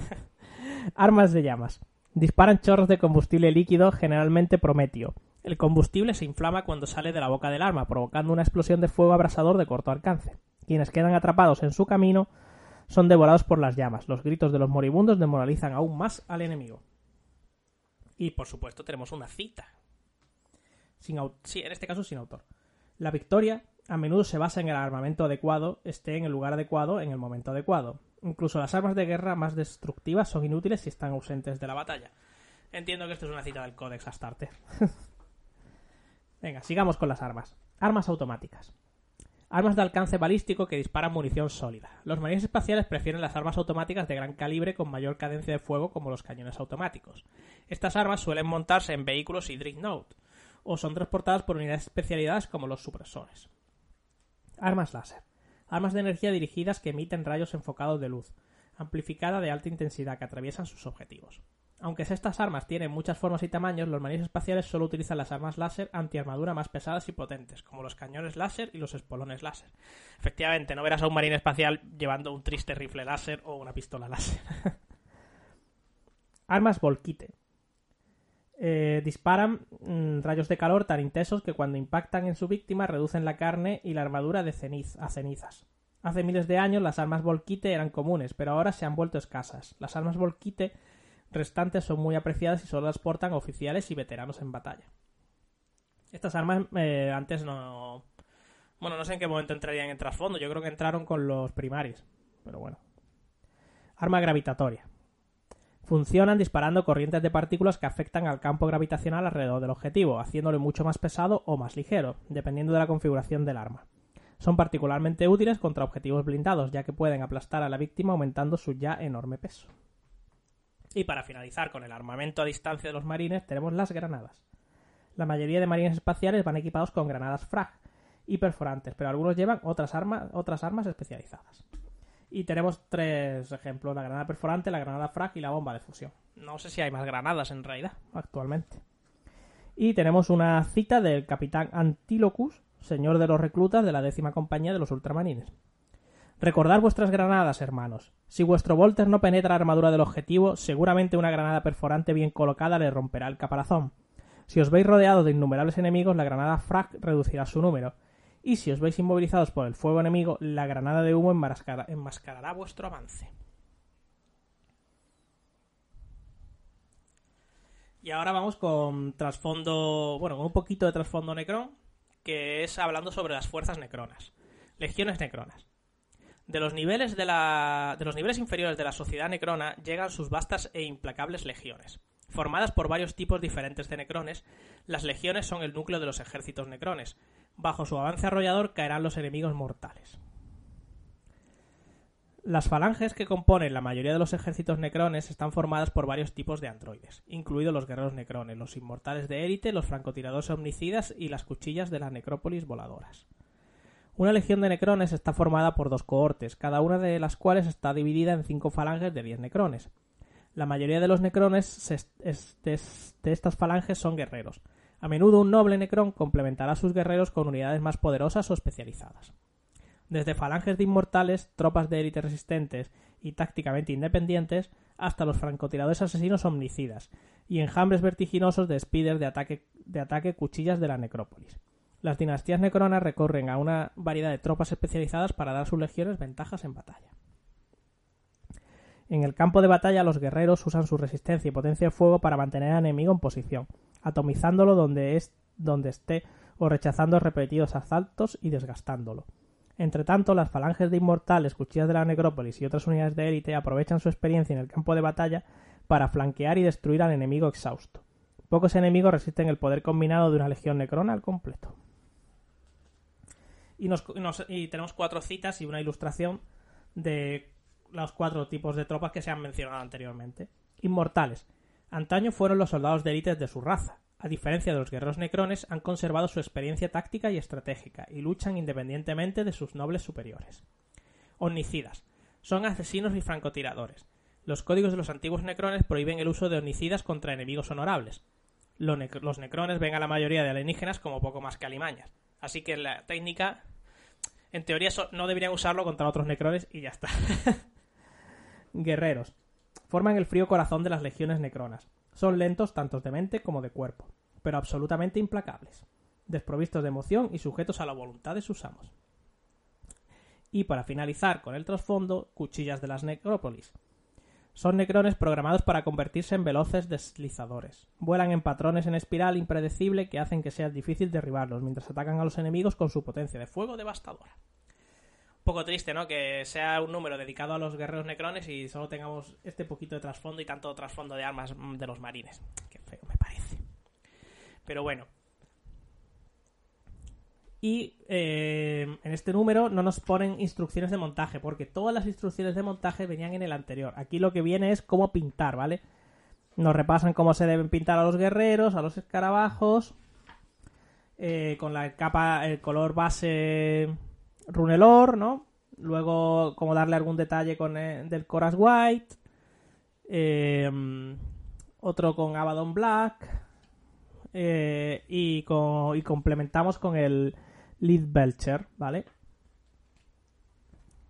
armas de llamas. Disparan chorros de combustible líquido, generalmente prometio. El combustible se inflama cuando sale de la boca del arma, provocando una explosión de fuego abrasador de corto alcance. Quienes quedan atrapados en su camino son devorados por las llamas. Los gritos de los moribundos demoralizan aún más al enemigo. Y por supuesto tenemos una cita. Sin en este caso sin autor. La victoria a menudo se basa en el armamento adecuado, esté en el lugar adecuado en el momento adecuado. Incluso las armas de guerra más destructivas son inútiles si están ausentes de la batalla. Entiendo que esto es una cita del Codex Astarte. Venga, sigamos con las armas. Armas automáticas. Armas de alcance balístico que disparan munición sólida. Los marines espaciales prefieren las armas automáticas de gran calibre con mayor cadencia de fuego como los cañones automáticos. Estas armas suelen montarse en vehículos y Dreadnought o son transportadas por unidades especializadas como los supresores. Armas láser. Armas de energía dirigidas que emiten rayos enfocados de luz, amplificada de alta intensidad que atraviesan sus objetivos. Aunque estas armas tienen muchas formas y tamaños, los marines espaciales solo utilizan las armas láser antiarmadura más pesadas y potentes, como los cañones láser y los espolones láser. Efectivamente, no verás a un marine espacial llevando un triste rifle láser o una pistola láser. armas volquite. Eh, disparan mm, rayos de calor tan intensos que cuando impactan en su víctima reducen la carne y la armadura de a cenizas. Hace miles de años las armas volquite eran comunes, pero ahora se han vuelto escasas. Las armas volquite restantes son muy apreciadas y solo las portan oficiales y veteranos en batalla. Estas armas eh, antes no... Bueno, no sé en qué momento entrarían en trasfondo. Yo creo que entraron con los primarios. Pero bueno. Arma gravitatoria. Funcionan disparando corrientes de partículas que afectan al campo gravitacional alrededor del objetivo, haciéndolo mucho más pesado o más ligero, dependiendo de la configuración del arma. Son particularmente útiles contra objetivos blindados, ya que pueden aplastar a la víctima aumentando su ya enorme peso. Y para finalizar con el armamento a distancia de los marines, tenemos las granadas. La mayoría de marines espaciales van equipados con granadas frag y perforantes, pero algunos llevan otras otras armas especializadas. Y tenemos tres ejemplos, la granada perforante, la granada frag y la bomba de fusión. No sé si hay más granadas en realidad actualmente. Y tenemos una cita del capitán Antilocus, señor de los reclutas de la décima compañía de los ultramarines. Recordad vuestras granadas, hermanos. Si vuestro Volter no penetra la armadura del objetivo, seguramente una granada perforante bien colocada le romperá el caparazón. Si os veis rodeados de innumerables enemigos, la granada frag reducirá su número. Y si os veis inmovilizados por el fuego enemigo, la granada de humo enmascarará vuestro avance. Y ahora vamos con trasfondo, bueno, con un poquito de trasfondo Necron, que es hablando sobre las fuerzas necronas. Legiones necronas. De los, niveles de, la... de los niveles inferiores de la sociedad necrona llegan sus vastas e implacables legiones. Formadas por varios tipos diferentes de necrones, las legiones son el núcleo de los ejércitos necrones. Bajo su avance arrollador caerán los enemigos mortales. Las falanges que componen la mayoría de los ejércitos necrones están formadas por varios tipos de androides, incluidos los guerreros necrones, los inmortales de élite, los francotiradores omnicidas y las cuchillas de las necrópolis voladoras. Una legión de necrones está formada por dos cohortes, cada una de las cuales está dividida en cinco falanges de diez necrones. La mayoría de los necrones de estas falanges son guerreros. A menudo un noble necrón complementará a sus guerreros con unidades más poderosas o especializadas desde falanges de inmortales, tropas de élite resistentes y tácticamente independientes, hasta los francotiradores asesinos omnicidas, y enjambres vertiginosos de speeders de ataque, de ataque cuchillas de la necrópolis. Las dinastías necronas recorren a una variedad de tropas especializadas para dar a sus legiones ventajas en batalla. En el campo de batalla los guerreros usan su resistencia y potencia de fuego para mantener al enemigo en posición, atomizándolo donde, es, donde esté o rechazando repetidos asaltos y desgastándolo. Entre tanto, las falanges de inmortales, cuchillas de la necrópolis y otras unidades de élite aprovechan su experiencia en el campo de batalla para flanquear y destruir al enemigo exhausto. Pocos enemigos resisten el poder combinado de una legión necrona al completo. Y, y tenemos cuatro citas y una ilustración de los cuatro tipos de tropas que se han mencionado anteriormente. Inmortales. Antaño fueron los soldados de élite de su raza, a diferencia de los guerreros necrones, han conservado su experiencia táctica y estratégica y luchan independientemente de sus nobles superiores. Omnicidas. Son asesinos y francotiradores. Los códigos de los antiguos necrones prohíben el uso de omnicidas contra enemigos honorables. Los, necrones ven a la mayoría de alienígenas como poco más que alimañas. Así que la técnica, en teoría, no deberían usarlo contra otros necrones y ya está. Guerreros. Forman el frío corazón de las legiones necronas. Son lentos tanto de mente como de cuerpo, pero absolutamente implacables, desprovistos de emoción y sujetos a la voluntad de sus amos. Y para finalizar con el trasfondo, cuchillas de las necrópolis. Son necrones programados para convertirse en veloces deslizadores. Vuelan en patrones en espiral impredecible que hacen que sea difícil derribarlos mientras atacan a los enemigos con su potencia de fuego devastadora poco triste, ¿no? Que sea un número dedicado a los guerreros necrones y solo tengamos este poquito de trasfondo y tanto trasfondo de armas de los marines. Qué feo me parece. Pero bueno. Y eh, en este número no nos ponen instrucciones de montaje, porque todas las instrucciones de montaje venían en el anterior. Aquí lo que viene es cómo pintar, ¿vale? Nos repasan cómo se deben pintar a los guerreros, a los escarabajos, eh, con la capa, el color base Runelor, ¿no? Luego, como darle algún detalle con el, del Coras White. Em, otro con Abaddon Black. Eh, y, con, y complementamos con el Lead Belcher, ¿vale?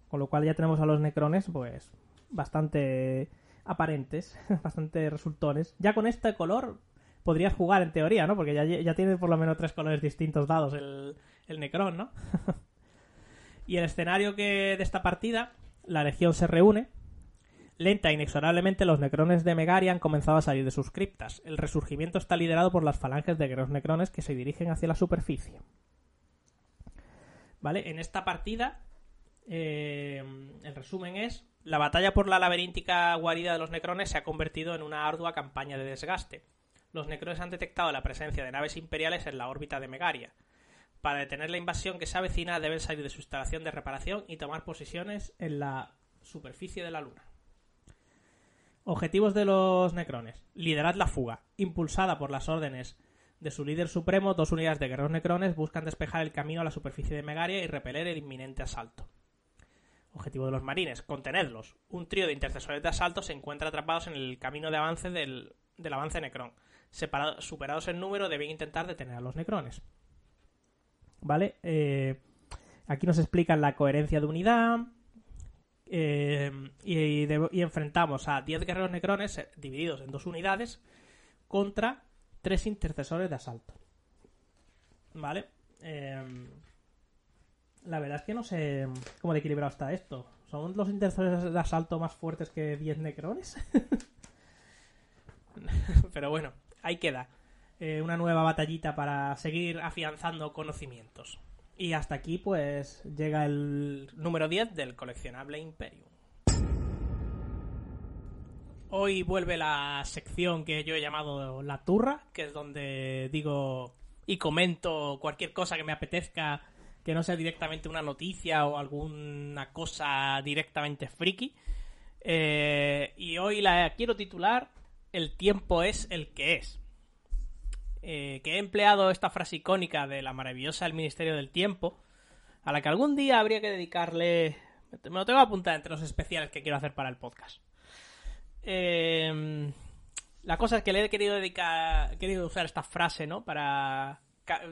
Con lo cual ya tenemos a los Necrones, pues, bastante aparentes, bastante resultones. Ya con este color podrías jugar en teoría, ¿no? Porque ya, ya tiene por lo menos tres colores distintos dados el, el Necron, ¿no? Y el escenario que de esta partida, la Legión se reúne. Lenta e inexorablemente los necrones de Megaria han comenzado a salir de sus criptas. El resurgimiento está liderado por las falanges de guerreros necrones que se dirigen hacia la superficie. ¿Vale? En esta partida, eh, el resumen es, la batalla por la laberíntica guarida de los necrones se ha convertido en una ardua campaña de desgaste. Los necrones han detectado la presencia de naves imperiales en la órbita de Megaria. Para detener la invasión que se avecina deben salir de su instalación de reparación y tomar posiciones en la superficie de la Luna. Objetivos de los Necrones. Liderad la fuga. Impulsada por las órdenes de su líder supremo, dos unidades de guerreros necrones buscan despejar el camino a la superficie de Megaria y repeler el inminente asalto. Objetivo de los marines, contenedlos. Un trío de intercesores de asalto se encuentra atrapados en el camino de avance del, avance Necron. superados en número, deben intentar detener a los Necrones. ¿Vale? Eh, aquí nos explican la coherencia de unidad. Eh, y, enfrentamos a 10 guerreros necrones eh, divididos en dos unidades contra tres intercesores de asalto. ¿Vale? la verdad es que no sé cómo de equilibrado está esto. ¿Son los intercesores de asalto más fuertes que 10 necrones? Pero bueno, ahí queda. Eh, una nueva batallita para seguir afianzando conocimientos. Y hasta aquí pues llega el número 10 del coleccionable Imperium. Hoy vuelve la sección que yo he llamado La Turra, que es donde digo y comento cualquier cosa que me apetezca que no sea directamente una noticia o alguna cosa directamente friki. Eh, y hoy la quiero titular El tiempo es el que es. Eh, que he empleado esta frase icónica de la maravillosa El Ministerio del Tiempo, a la que algún día habría que dedicarle... Me lo tengo que apuntar entre los especiales que quiero hacer para el podcast. Eh, la cosa es que le he querido dedicar, he querido usar esta frase, ¿no? Para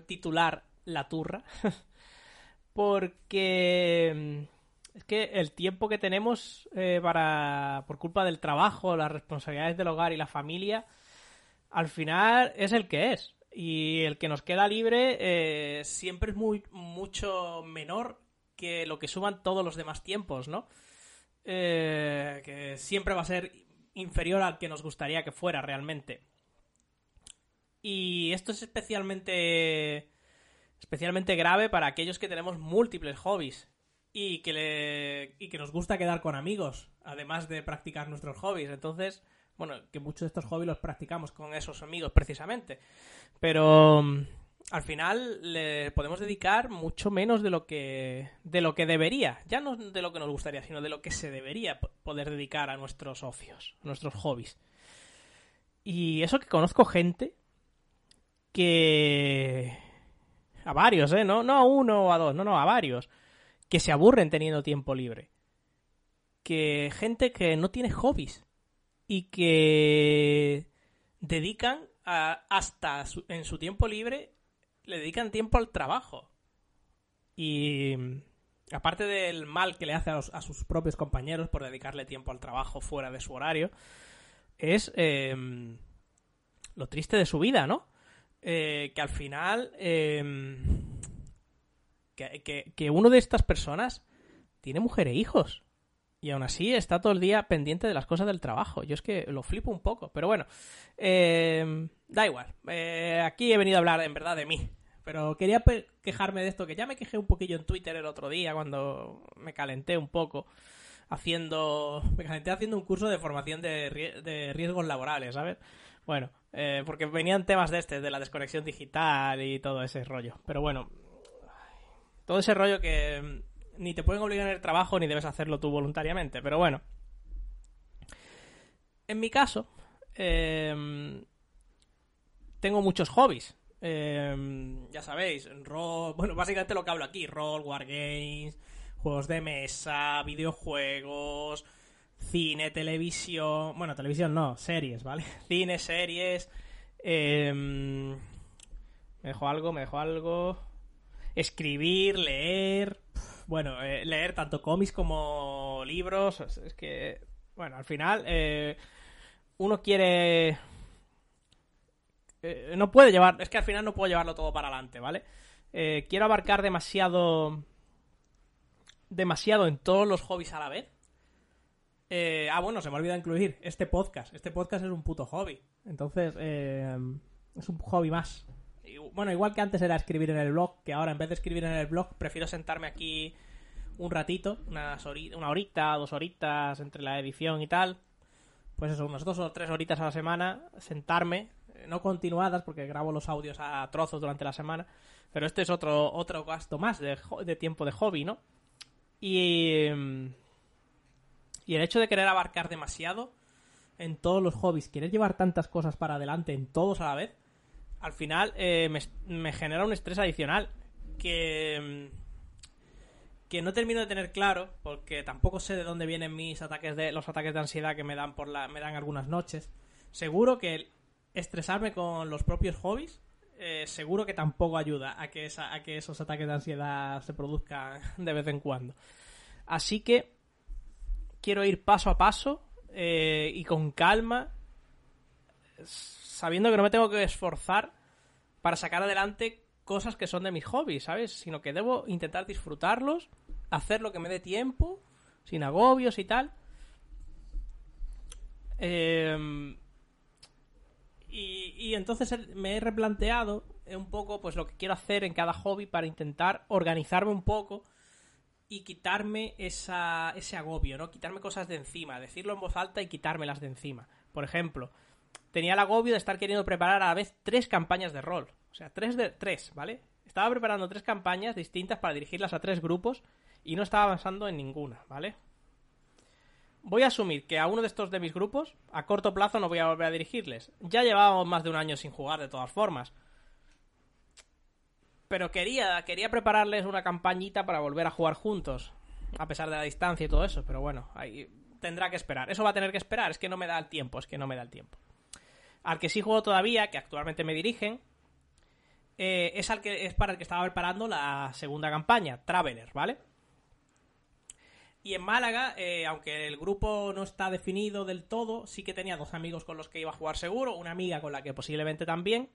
titular La Turra. Porque mm, es que el tiempo que tenemos eh, para por culpa del trabajo, las responsabilidades del hogar y la familia, al final es el que es. Y el que nos queda libre eh, siempre es muy mucho menor que lo que suman todos los demás tiempos, ¿no? Eh, que siempre va a ser inferior al que nos gustaría que fuera realmente. Y esto es especialmente especialmente grave para aquellos que tenemos múltiples hobbies y que le y que nos gusta quedar con amigos, además de practicar nuestros hobbies. Entonces, bueno, que muchos de estos hobbies los practicamos con esos amigos precisamente. Pero mm, al final le podemos dedicar mucho menos de lo que de lo que debería, ya no de lo que nos gustaría, sino de lo que se debería poder dedicar a nuestros ofios, a nuestros hobbies. Y eso que conozco gente que a varios, ¿eh? No, no a uno o a dos, no, no, a varios. Que se aburren teniendo tiempo libre. Que gente que no tiene hobbies. Y que dedican hasta en su tiempo libre, le dedican tiempo al trabajo. Y aparte del mal que le hace a, sus propios compañeros por dedicarle tiempo al trabajo fuera de su horario, es em, lo triste de su vida, ¿no? Eh, que al final em, que, que, uno de estas personas tiene mujer e hijos. Y aún así está todo el día pendiente de las cosas del trabajo. Yo es que lo flipo un poco. Pero bueno, em, da igual. Eh, aquí he venido a hablar en verdad de mí. Pero quería quejarme de esto, que ya me quejé un poquillo en Twitter el otro día cuando me calenté un poco haciendo... Me calenté haciendo un curso de formación de, de riesgos laborales, ¿sabes? Bueno, eh, porque venían temas de este, de la desconexión digital y todo ese rollo. Pero bueno, todo ese rollo que ni te pueden obligar en el trabajo ni debes hacerlo tú voluntariamente. Pero bueno, en mi caso, em, tengo muchos hobbies. Em, ya sabéis, rol, bueno, básicamente lo que hablo aquí, rol, wargames, juegos de mesa, videojuegos, cine, televisión, bueno, televisión no, series, ¿vale? Cine, series, em, me dejo algo, me dejo algo, escribir, leer, bueno, eh, leer tanto cómics como libros, es que, bueno, al final eh, uno quiere... Eh, no puede llevar, es que al final no puedo llevarlo todo para adelante, ¿vale? quiero abarcar demasiado demasiado en todos los hobbies a la vez eh, ah, bueno, se me olvidado incluir este podcast. Este podcast es un puto hobby. Entonces, eh, es un hobby más. Bueno, igual que antes era escribir en el blog, que ahora en vez de escribir en el blog, prefiero sentarme aquí un ratito, unas una horita, dos horitas entre la edición y tal. Pues eso, unas dos o tres horitas a la semana, sentarme, eh, no continuadas porque grabo los audios a trozos durante la semana, pero este es otro, otro gasto más de, de tiempo de hobby, ¿no? Y em, y el hecho de querer abarcar demasiado en todos los hobbies, querer llevar tantas cosas para adelante en todos a la vez, al final eh, me, genera un estrés adicional que que no termino de tener claro porque tampoco sé de dónde vienen mis ataques de los ataques de ansiedad que me dan por la me dan algunas noches. Seguro que estresarme con los propios hobbies eh, seguro que tampoco ayuda a que a que esos ataques de ansiedad se produzcan de vez en cuando. Así que quiero ir paso a paso eh, y con calma, sabiendo que no me tengo que esforzar para sacar adelante cosas que son de mis hobbies, ¿sabes? Sino que debo intentar disfrutarlos, hacer lo que me dé tiempo, sin agobios y tal. Em, y, y, entonces me he replanteado un poco pues lo que quiero hacer en cada hobby para intentar organizarme un poco y quitarme esa, ese agobio, ¿no? Quitarme cosas de encima, decirlo en voz alta y quitármelas de encima. Por ejemplo, tenía el agobio de estar queriendo preparar a la vez tres campañas de rol. O sea, tres de tres, ¿vale? Estaba preparando tres campañas distintas para dirigirlas a tres grupos y no estaba avanzando en ninguna, ¿vale? Voy a asumir que a uno de estos de mis grupos, a corto plazo, no voy a volver a dirigirles. Ya llevábamos más de un año sin jugar, de todas formas. Pero quería, quería prepararles una campañita para volver a jugar juntos. A pesar de la distancia y todo eso. Pero bueno, ahí tendrá que esperar. Eso va a tener que esperar. Es que no me da el tiempo. Es que no me da el tiempo. Al que sí juego todavía, que actualmente me dirigen, eh, es, al que, es para el que estaba preparando la segunda campaña, Traveler, ¿vale? Y en Málaga, eh, aunque el grupo no está definido del todo, sí que tenía dos amigos con los que iba a jugar seguro, una amiga con la que posiblemente también,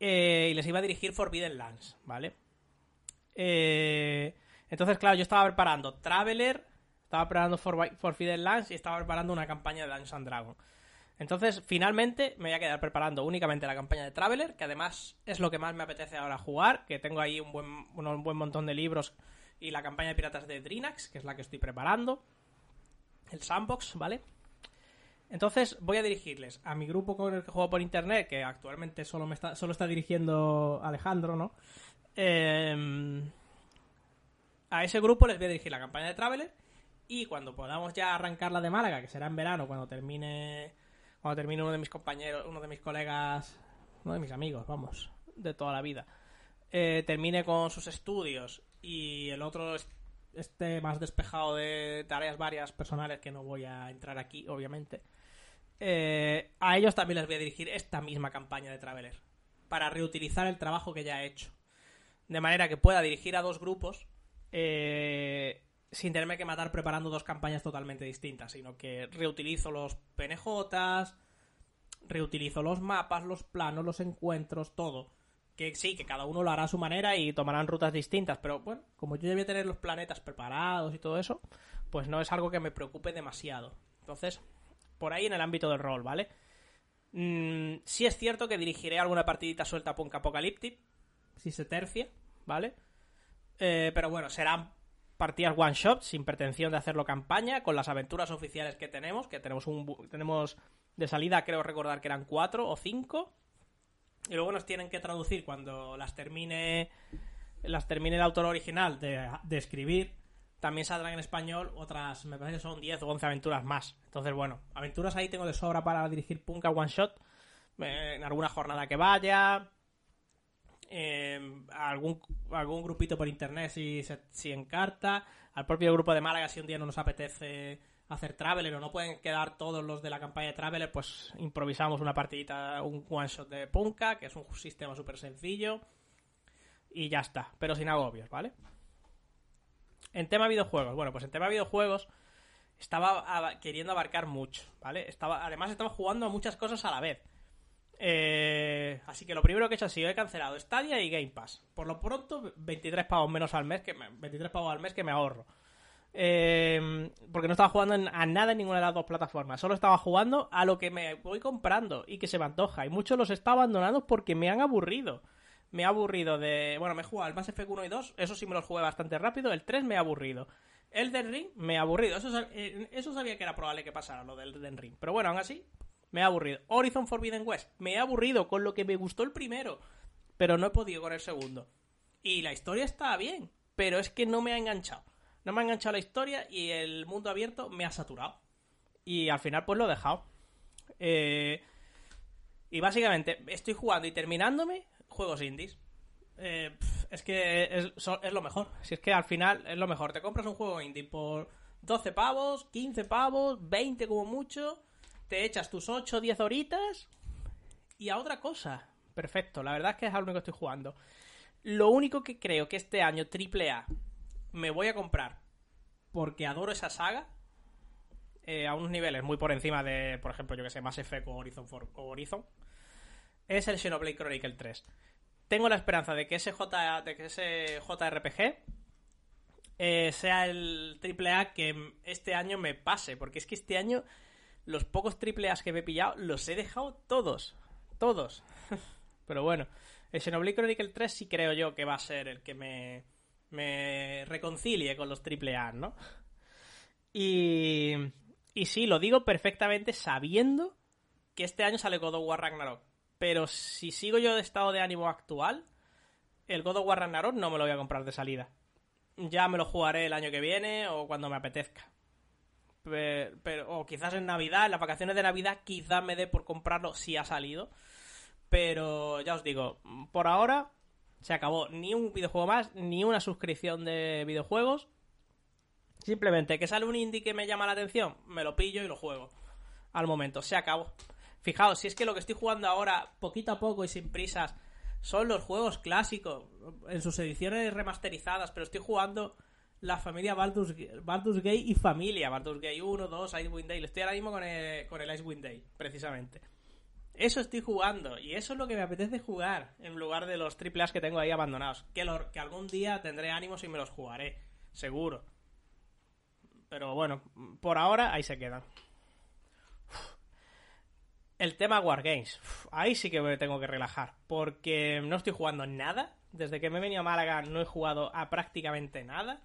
eh, y les iba a dirigir Forbidden Lands, ¿vale? entonces, claro, yo estaba preparando Traveler, estaba preparando Forbidden Lands y estaba preparando una campaña de Dungeons and Dragons. Entonces, finalmente, me voy a quedar preparando únicamente la campaña de Traveler, que además es lo que más me apetece ahora jugar, que tengo ahí un buen, un buen montón de libros y la campaña de piratas de Drinax, que es la que estoy preparando. El sandbox, ¿vale? Entonces voy a dirigirles a mi grupo con el que juego por internet, que actualmente solo, me está, solo está dirigiendo Alejandro, ¿no? Em, a ese grupo les voy a dirigir la campaña de Traveler y cuando podamos ya arrancar la de Málaga, que será en verano, cuando termine cuando termine uno de mis compañeros, uno de mis colegas, uno de mis amigos, vamos, de toda la vida, eh, termine con sus estudios y el otro esté más despejado de tareas varias personales que no voy a entrar aquí, obviamente, eh, a ellos también les voy a dirigir esta misma campaña de Traveler para reutilizar el trabajo que ya he hecho. De manera que pueda dirigir a dos grupos eh, sin tenerme que matar preparando dos campañas totalmente distintas, sino que reutilizo los PNJs, reutilizo los mapas, los planos, los encuentros, todo. Que sí, que cada uno lo hará a su manera y tomarán rutas distintas, pero bueno, como yo ya voy a tener los planetas preparados y todo eso, pues no es algo que me preocupe demasiado. Entonces, por ahí en el ámbito del rol, ¿vale? Mm, sí es cierto que dirigiré alguna partidita suelta a Punk Apocalyptic, si se tercia, ¿vale? Eh, pero bueno, serán partidas one shot sin pretensión de hacerlo campaña con las aventuras oficiales que tenemos que tenemos un tenemos de salida creo recordar que eran cuatro o cinco. Y luego nos tienen que traducir cuando las termine las termine el autor original de, escribir también saldrán en español otras me parece que son 10 o 11 aventuras más. Entonces bueno aventuras ahí tengo de sobra para dirigir Punka one shot en alguna jornada que vaya eh, algún, algún grupito por internet si, si encarta, al propio grupo de Málaga si un día no nos apetece hacer Traveler o no pueden quedar todos los de la campaña de Traveler, pues improvisamos una partidita, un one shot de Punka, que es un sistema súper sencillo y ya está, pero sin agobios, ¿vale? En tema videojuegos, bueno, pues en tema videojuegos estaba queriendo abarcar mucho, ¿vale? Estaba, además estaba jugando a muchas cosas a la vez. Eh, así que lo primero que he hecho ha sido he cancelado Stadia y Game Pass. Por lo pronto, 23 pavos menos al mes que me, 23 pavos al mes que me ahorro. Eh, porque no estaba jugando a nada en ninguna de las dos plataformas. Solo estaba jugando a lo que me voy comprando y que se me antoja. Y muchos los está abandonando porque me han aburrido. Me ha aburrido de. Bueno, me he jugado el Mass Effect 1 y 2. Eso sí me los jugué bastante rápido. El 3 me ha aburrido. Elden Ring me ha aburrido. Eso, eh, eso sabía que era probable que pasara lo del Elden Ring. Pero bueno, aún así, me ha aburrido. Horizon Forbidden West. Me ha aburrido con lo que me gustó el primero. Pero no he podido con el segundo. Y la historia está bien. Pero es que no me ha enganchado. No me ha enganchado la historia y el mundo abierto me ha saturado. Y al final pues lo he dejado. Eh, y básicamente estoy jugando y terminándome juegos indies. Eh, es que es, es, lo mejor. Si es que al final es lo mejor. Te compras un juego indie por 12 pavos, 15 pavos, 20 como mucho te echas tus 8 o 10 horitas y a otra cosa. Perfecto, la verdad es que es algo que estoy jugando. Lo único que creo que este año AAA me voy a comprar porque adoro esa saga eh, a unos niveles muy por encima de, por ejemplo, yo que sé, Mass Effect o Horizon, o Horizon es el Xenoblade Chronicle 3. Tengo la esperanza de que ese, J, de que ese JRPG eh, sea el AAA que este año me pase, porque es que este año los pocos triple A's que me he pillado los he dejado todos. Todos. Pero bueno, el Xenoblade Chronicle 3 sí creo yo que va a ser el que me, me reconcilie con los triple A, ¿no? Y, y sí, lo digo perfectamente sabiendo que este año sale God of War Ragnarok. Pero si sigo yo de estado de ánimo actual, el God of War Ragnarok no me lo voy a comprar de salida. Ya me lo jugaré el año que viene o cuando me apetezca. Pero, o quizás en Navidad, en las vacaciones de Navidad, quizás me dé por comprarlo si ha salido. Pero ya os digo, por ahora se acabó ni un videojuego más, ni una suscripción de videojuegos. Simplemente que sale un indie que me llama la atención, me lo pillo y lo juego. Al momento, se acabó. Fijaos, si es que lo que estoy jugando ahora, poquito a poco y sin prisas, son los juegos clásicos, en sus ediciones remasterizadas, pero estoy jugando la familia Baldur's, Gate y familia, Baldur's Gate 1, 2, Icewind Dale. Estoy ahora mismo con el, con el Icewind Dale, precisamente. Eso estoy jugando y eso es lo que me apetece jugar en lugar de los AAA que tengo ahí abandonados. Que, que algún día tendré ánimos y me los jugaré, seguro. Pero bueno, por ahora ahí se quedan. El tema Wargames. Ahí sí que me tengo que relajar. Porque no estoy jugando nada. Desde que me he venido a Málaga no he jugado a prácticamente nada.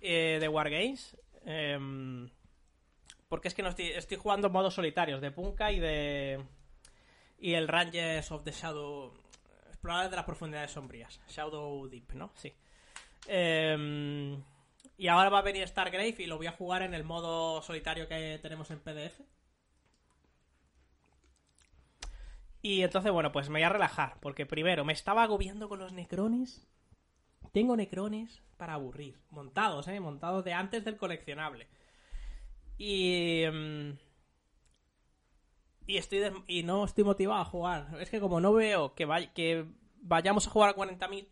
Eh, de Wargames. Em, porque es que no estoy, jugando modos solitarios de Punka y de. Y el Rangers of the Shadow. Exploradores de las profundidades sombrías. Shadow Deep, ¿no? Sí. Em, y ahora va a venir Stargrave y lo voy a jugar en el modo solitario que tenemos en PDF. Y entonces, bueno, pues me voy a relajar. Porque primero, me estaba agobiando con los necrones. Tengo necrones para aburrir. Montados, ¿eh? Montados de antes del coleccionable. Y. Em, y estoy y no estoy motivado a jugar. Es que como no veo que, que vayamos a jugar a 40.000,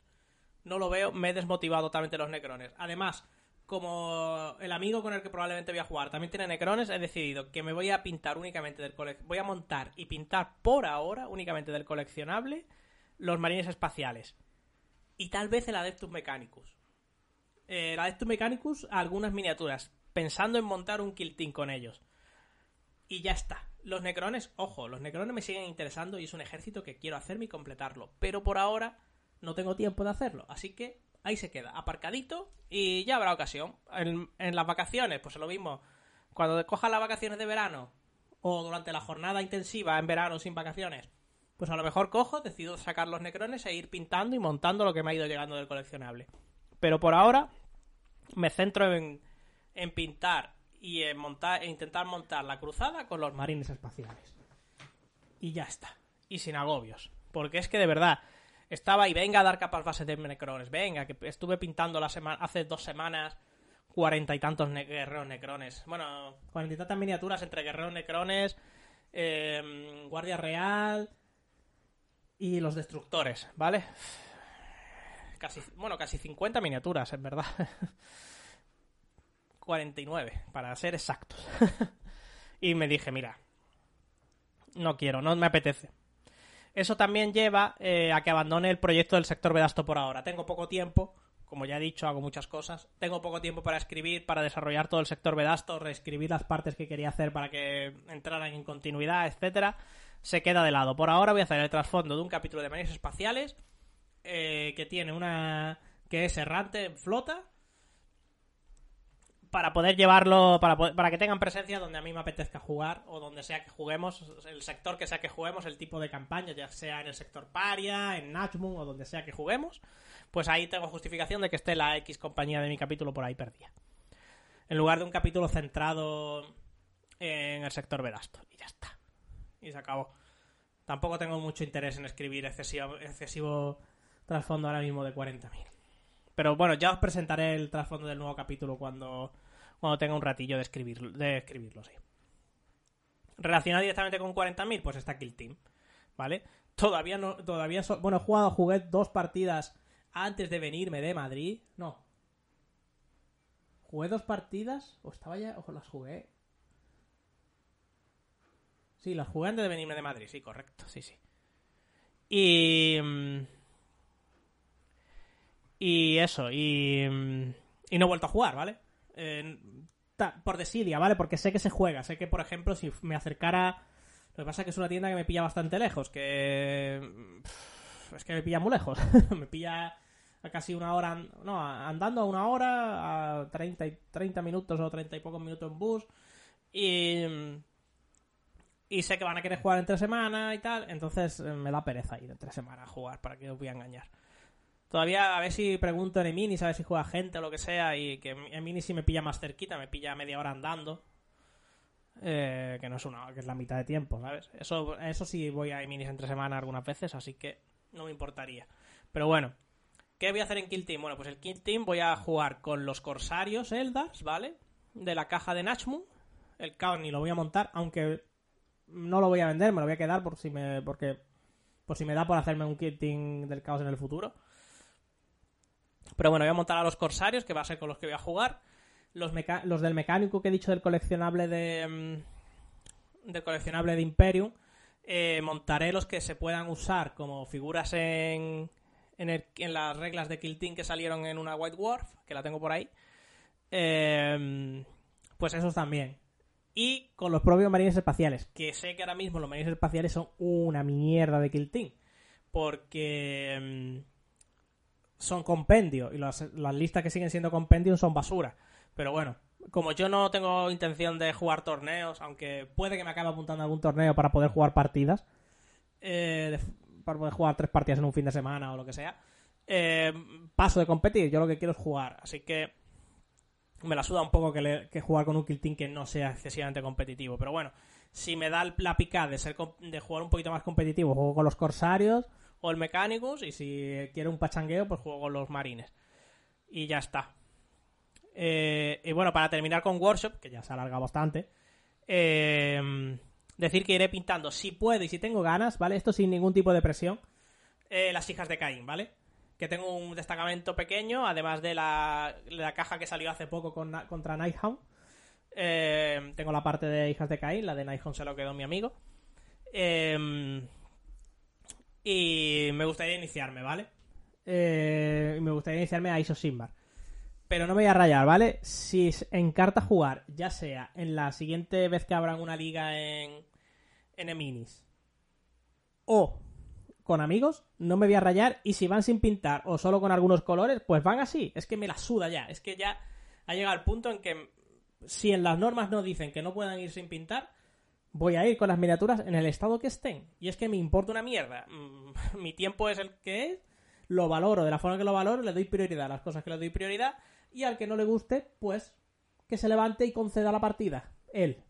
no lo veo, me he desmotivado totalmente los necrones. Además, como el amigo con el que probablemente voy a jugar también tiene necrones, he decidido que me voy a pintar únicamente del voy a montar y pintar por ahora únicamente del coleccionable los marines espaciales. Y tal vez el Adeptus Mechanicus. el Adeptus Mechanicus, algunas miniaturas pensando en montar un kill con ellos. Y ya está. Los necrones, ojo, los necrones me siguen interesando y es un ejército que quiero hacerme y completarlo. Pero por ahora no tengo tiempo de hacerlo. Así que ahí se queda, aparcadito y ya habrá ocasión. En, las vacaciones, pues es lo mismo. Cuando cojas las vacaciones de verano o durante la jornada intensiva en verano sin vacaciones, pues a lo mejor cojo, decido sacar los necrones e ir pintando y montando lo que me ha ido llegando del coleccionable. Pero por ahora me centro en pintar y en montar, e intentar montar la cruzada con los marines espaciales. Y ya está. Y sin agobios. Porque es que de verdad, estaba y venga a dar capas bases de necrones. Venga, que estuve pintando la semana, hace dos semanas cuarenta y tantos guerreros necrones. Bueno, cuarenta y tantas miniaturas entre guerreros necrones, em, Guardia Real y los destructores, ¿vale? Casi, bueno, casi 50 miniaturas, en verdad. 49, para ser exactos. y me dije, mira, no quiero, no me apetece. Eso también lleva eh, a que abandone el proyecto del sector Vedasto por ahora. Tengo poco tiempo, como ya he dicho, hago muchas cosas. Tengo poco tiempo para escribir, para desarrollar todo el sector Vedasto, reescribir las partes que quería hacer para que entraran en continuidad, etcétera. Se queda de lado. Por ahora voy a hacer el trasfondo de un capítulo de medios espaciales eh, que tiene una que es errante en flota para poder llevarlo, para, para que tengan presencia donde a mí me apetezca jugar o donde sea que juguemos, el sector que sea que juguemos, el tipo de campaña, ya sea en el sector Paria, en Nachmoon o donde sea que juguemos, pues ahí tengo justificación de que esté la X compañía de mi capítulo por ahí perdida. En lugar de un capítulo centrado en el sector Vedasto. Y ya está. Y se acabó. Tampoco tengo mucho interés en escribir excesivo, excesivo trasfondo ahora mismo de 40.000. Pero bueno, ya os presentaré el trasfondo del nuevo capítulo cuando cuando tenga un ratillo de, escribir, de escribirlo, sí. Relacionado directamente con 40.000, pues está Kill Team, ¿vale? Todavía no, todavía, bueno, he jugado, jugué dos partidas antes de venirme de Madrid, no. Jugué dos partidas, o estaba ya, o las jugué. Sí, las jugué antes de venirme de Madrid, sí, correcto, sí, sí. Y... Mm, y eso, y... Mm, y no he vuelto a jugar, ¿vale? por desidia, ¿vale? Porque sé que se juega. Sé que, por ejemplo, si me acercara. Lo que pasa es que es una tienda que me pilla bastante lejos. Que. Es que me pilla muy lejos. me pilla a casi una hora. No, andando a una hora, a 30, 30 minutos o 30 y pocos minutos en bus. Y. Y sé que van a querer jugar entre semana y tal. Entonces me da pereza ir entre semana a jugar, para que os voy a engañar. Todavía a ver si pregunto en Eminis, a ver si juega gente o lo que sea, y que en Eminis sí me pilla más cerquita, me pilla media hora andando. Eh, que no es una, que es la mitad de tiempo, ¿sabes? Eso, eso sí voy a Eminis entre semana algunas veces, así que no me importaría. Pero bueno, ¿qué voy a hacer en Kill Team? Bueno, pues el Kill Team voy a jugar con los Corsarios Eldars, ¿vale? De la caja de Nachmu. El Chaos ni lo voy a montar, aunque no lo voy a vender, me lo voy a quedar por si me, porque, por si me da por hacerme un Team del Caos en el futuro. Pero bueno, voy a montar a los corsarios, que va a ser con los que voy a jugar. Los, los del mecánico que he dicho del coleccionable de. Mm, del coleccionable de Imperium. Eh, montaré los que se puedan usar como figuras en. En, las reglas de Kill Team que salieron en una White Dwarf, que la tengo por ahí. Eh, pues esos también. Y con los propios marines espaciales, que sé que ahora mismo los marines espaciales son una mierda de Kill Team. Porque. Mm, son compendio y las, listas que siguen siendo compendio son basura. Pero bueno, como yo no tengo intención de jugar torneos, aunque puede que me acabe apuntando a algún torneo para poder jugar partidas, eh, para poder jugar tres partidas en un fin de semana o lo que sea, eh, paso de competir. Yo lo que quiero es jugar, así que me la suda un poco que, jugar con un kill team que no sea excesivamente competitivo. Pero bueno, si me da la pica de, ser, de jugar un poquito más competitivo, juego con los corsarios o el Mechanicus y si quiero un pachangueo pues juego con los Marines. Y ya está. Eh, y bueno, para terminar con Workshop, que ya se ha alargado bastante, eh, decir que iré pintando si puedo y si tengo ganas, ¿vale? Esto sin ningún tipo de presión. Eh, las hijas de Caín, ¿vale? Que tengo un destacamento pequeño, además de la, caja que salió hace poco con, contra Nighthound. tengo la parte de hijas de Caín, la de Nighthound se lo quedó mi amigo. Eh, y me gustaría iniciarme, ¿vale? Eh, me gustaría iniciarme a ISO Simbar. Pero no me voy a rayar, ¿vale? Si en carta jugar, ya sea en la siguiente vez que abran una liga en, en Eminis o con amigos, no me voy a rayar. Y si van sin pintar o solo con algunos colores, pues van así. Es que me la suda ya. Es que ya ha llegado el punto en que si en las normas no dicen que no puedan ir sin pintar, voy a ir con las miniaturas en el estado que estén. Y es que me importa una mierda. Mm, mi tiempo es el que es, lo valoro de la forma que lo valoro, le doy prioridad a las cosas que le doy prioridad, y al que no le guste, pues que se levante y conceda la partida. Él.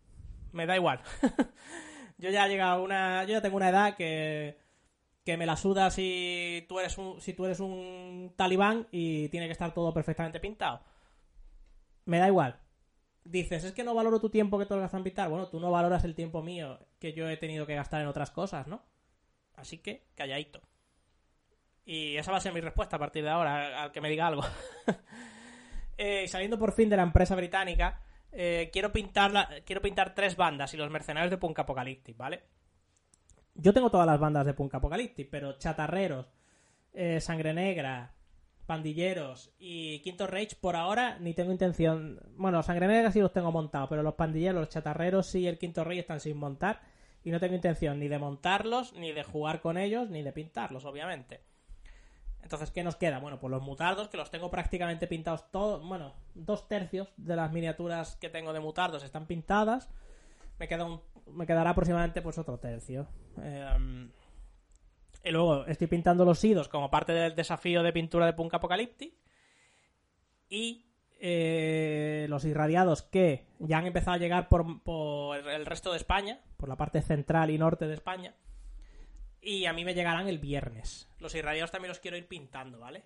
Me da igual. yo ya he llegado una. Yo ya tengo una edad que. Que me la suda si tú eres un. si tú eres un talibán y tiene que estar todo perfectamente pintado. Me da igual dices, es que no valoro tu tiempo que te lo gastas en pintar. Bueno, tú no valoras el tiempo mío que yo he tenido que gastar en otras cosas, ¿no? Así que, calladito. Y esa va a ser mi respuesta a partir de ahora, al que me diga algo. eh, saliendo por fin de la empresa británica, eh, quiero, pintar quiero pintar tres bandas y los mercenarios de Punk Apocalyptic, ¿vale? Yo tengo todas las bandas de Punk Apocalyptic, pero Chatarreros, eh, Sangre Negra, pandilleros y Quinto Rage por ahora ni tengo intención. Bueno, Sangre Negra sí los tengo montados, pero los pandilleros, los chatarreros y el Quinto Rage están sin montar y no tengo intención ni de montarlos, ni de jugar con ellos, ni de pintarlos, obviamente. Entonces, ¿qué nos queda? Bueno, pues los mutardos, que los tengo prácticamente pintados todos. Bueno, dos tercios de las miniaturas que tengo de mutardos están pintadas. Me, queda un, me quedará aproximadamente pues otro tercio. Eh, y luego estoy pintando los idos como parte del desafío de pintura de Punk Apocalyptic. Y eh, los irradiados que ya han empezado a llegar por, el resto de España, por la parte central y norte de España. Y a mí me llegarán el viernes. Los irradiados también los quiero ir pintando, ¿vale?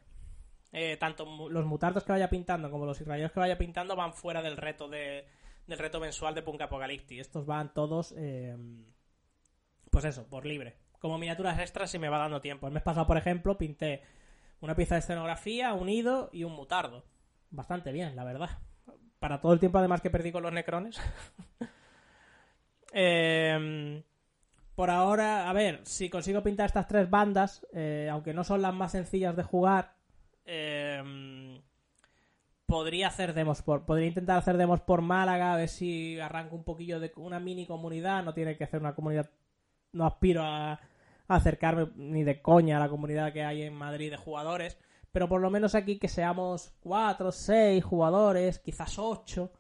Eh, tanto los mutardos que vaya pintando como los irradiados que vaya pintando van fuera del reto de, del reto mensual de Punk Apocalyptic. Estos van todos, eh, pues eso, por libre como miniaturas extras si me va dando tiempo. El mes pasado, por ejemplo, pinté una pieza de escenografía, un ido y un mutardo. Bastante bien, la verdad. Para todo el tiempo además que perdí con los necrones. Em, por ahora, a ver, si consigo pintar estas tres bandas, eh, aunque no son las más sencillas de jugar, em, podría hacer demos por, podría intentar hacer demos por Málaga, a ver si arranco un poquillo de una mini comunidad, no tiene que ser una comunidad no aspiro a, acercarme ni de coña a la comunidad que hay en Madrid de jugadores, pero por lo menos aquí que seamos cuatro, seis jugadores, quizás ocho,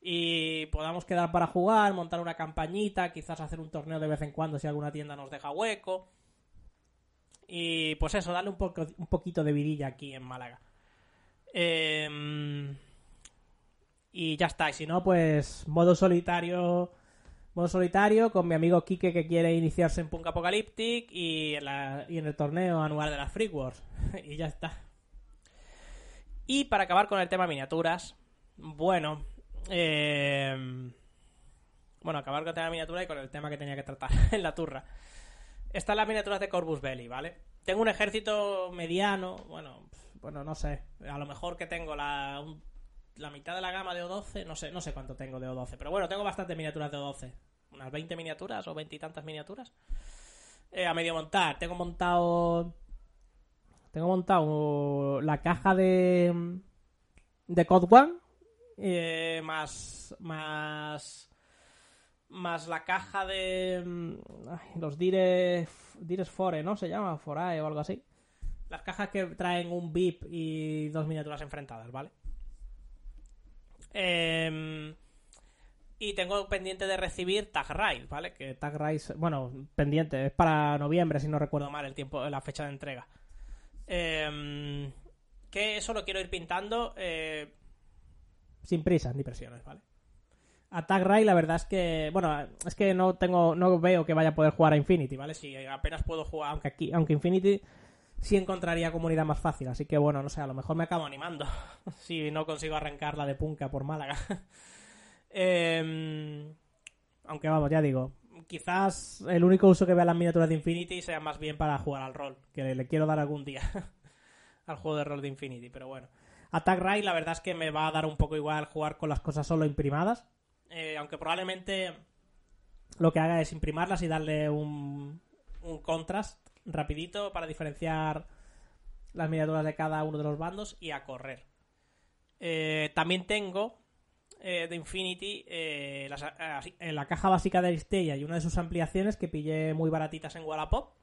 y podamos quedar para jugar, montar una campañita, quizás hacer un torneo de vez en cuando si alguna tienda nos deja hueco. Y pues eso, darle un, poco, un poquito de vidilla aquí en Málaga. Em, y ya está. Y si no, pues modo solitario. Modo solitario con mi amigo Kike que quiere iniciarse en Punk Apocalyptic y en, el torneo anual de las Free Wars. y ya está. Y para acabar con el tema miniaturas, bueno, eh, bueno, acabar con el tema miniatura y con el tema que tenía que tratar en la turra. Están las miniaturas de Corvus Belli, ¿vale? Tengo un ejército mediano, bueno, bueno, no sé, a lo mejor que tengo la, la mitad de la gama de O12, no sé, no sé cuánto tengo de O12, pero bueno, tengo bastantes miniaturas de O12, unas 20 miniaturas o 20 y tantas miniaturas. Eh, a medio montar, tengo montado tengo montado la caja de de Code One eh, más más más la caja de mm, ay, los Dire Dires Fore, ¿no? Se llama Forae o algo así. Las cajas que traen un VIP y dos miniaturas enfrentadas, ¿vale? Em, y tengo pendiente de recibir Tag Ride, ¿vale? Que Tag Ride, bueno, pendiente, es para noviembre, si no recuerdo mal, el tiempo, la fecha de entrega. Em, que eso lo quiero ir pintando eh, sin prisas ni presiones, ¿vale? A Tag Ride la verdad es que, bueno, es que no tengo, no veo que vaya a poder jugar a Infinity, ¿vale? Si apenas puedo jugar, aunque aquí, aunque Infinity sí encontraría comunidad más fácil, así que bueno, no sé, a lo mejor me acabo animando si no consigo arrancarla de punca por Málaga. Em, aunque vamos, ya digo, quizás el único uso que vea las miniaturas de Infinity sea más bien para jugar al rol, que le, quiero dar algún día al juego de rol de Infinity, pero bueno. Attack Raid la verdad es que me va a dar un poco igual jugar con las cosas solo imprimadas, eh, aunque probablemente lo que haga es imprimarlas y darle un, un contrast rapidito para diferenciar las miniaturas de cada uno de los bandos y a correr. Eh, también tengo eh, de Infinity eh, las- así, en la caja básica de Aristella y una de sus ampliaciones que pillé muy baratitas en Wallapop,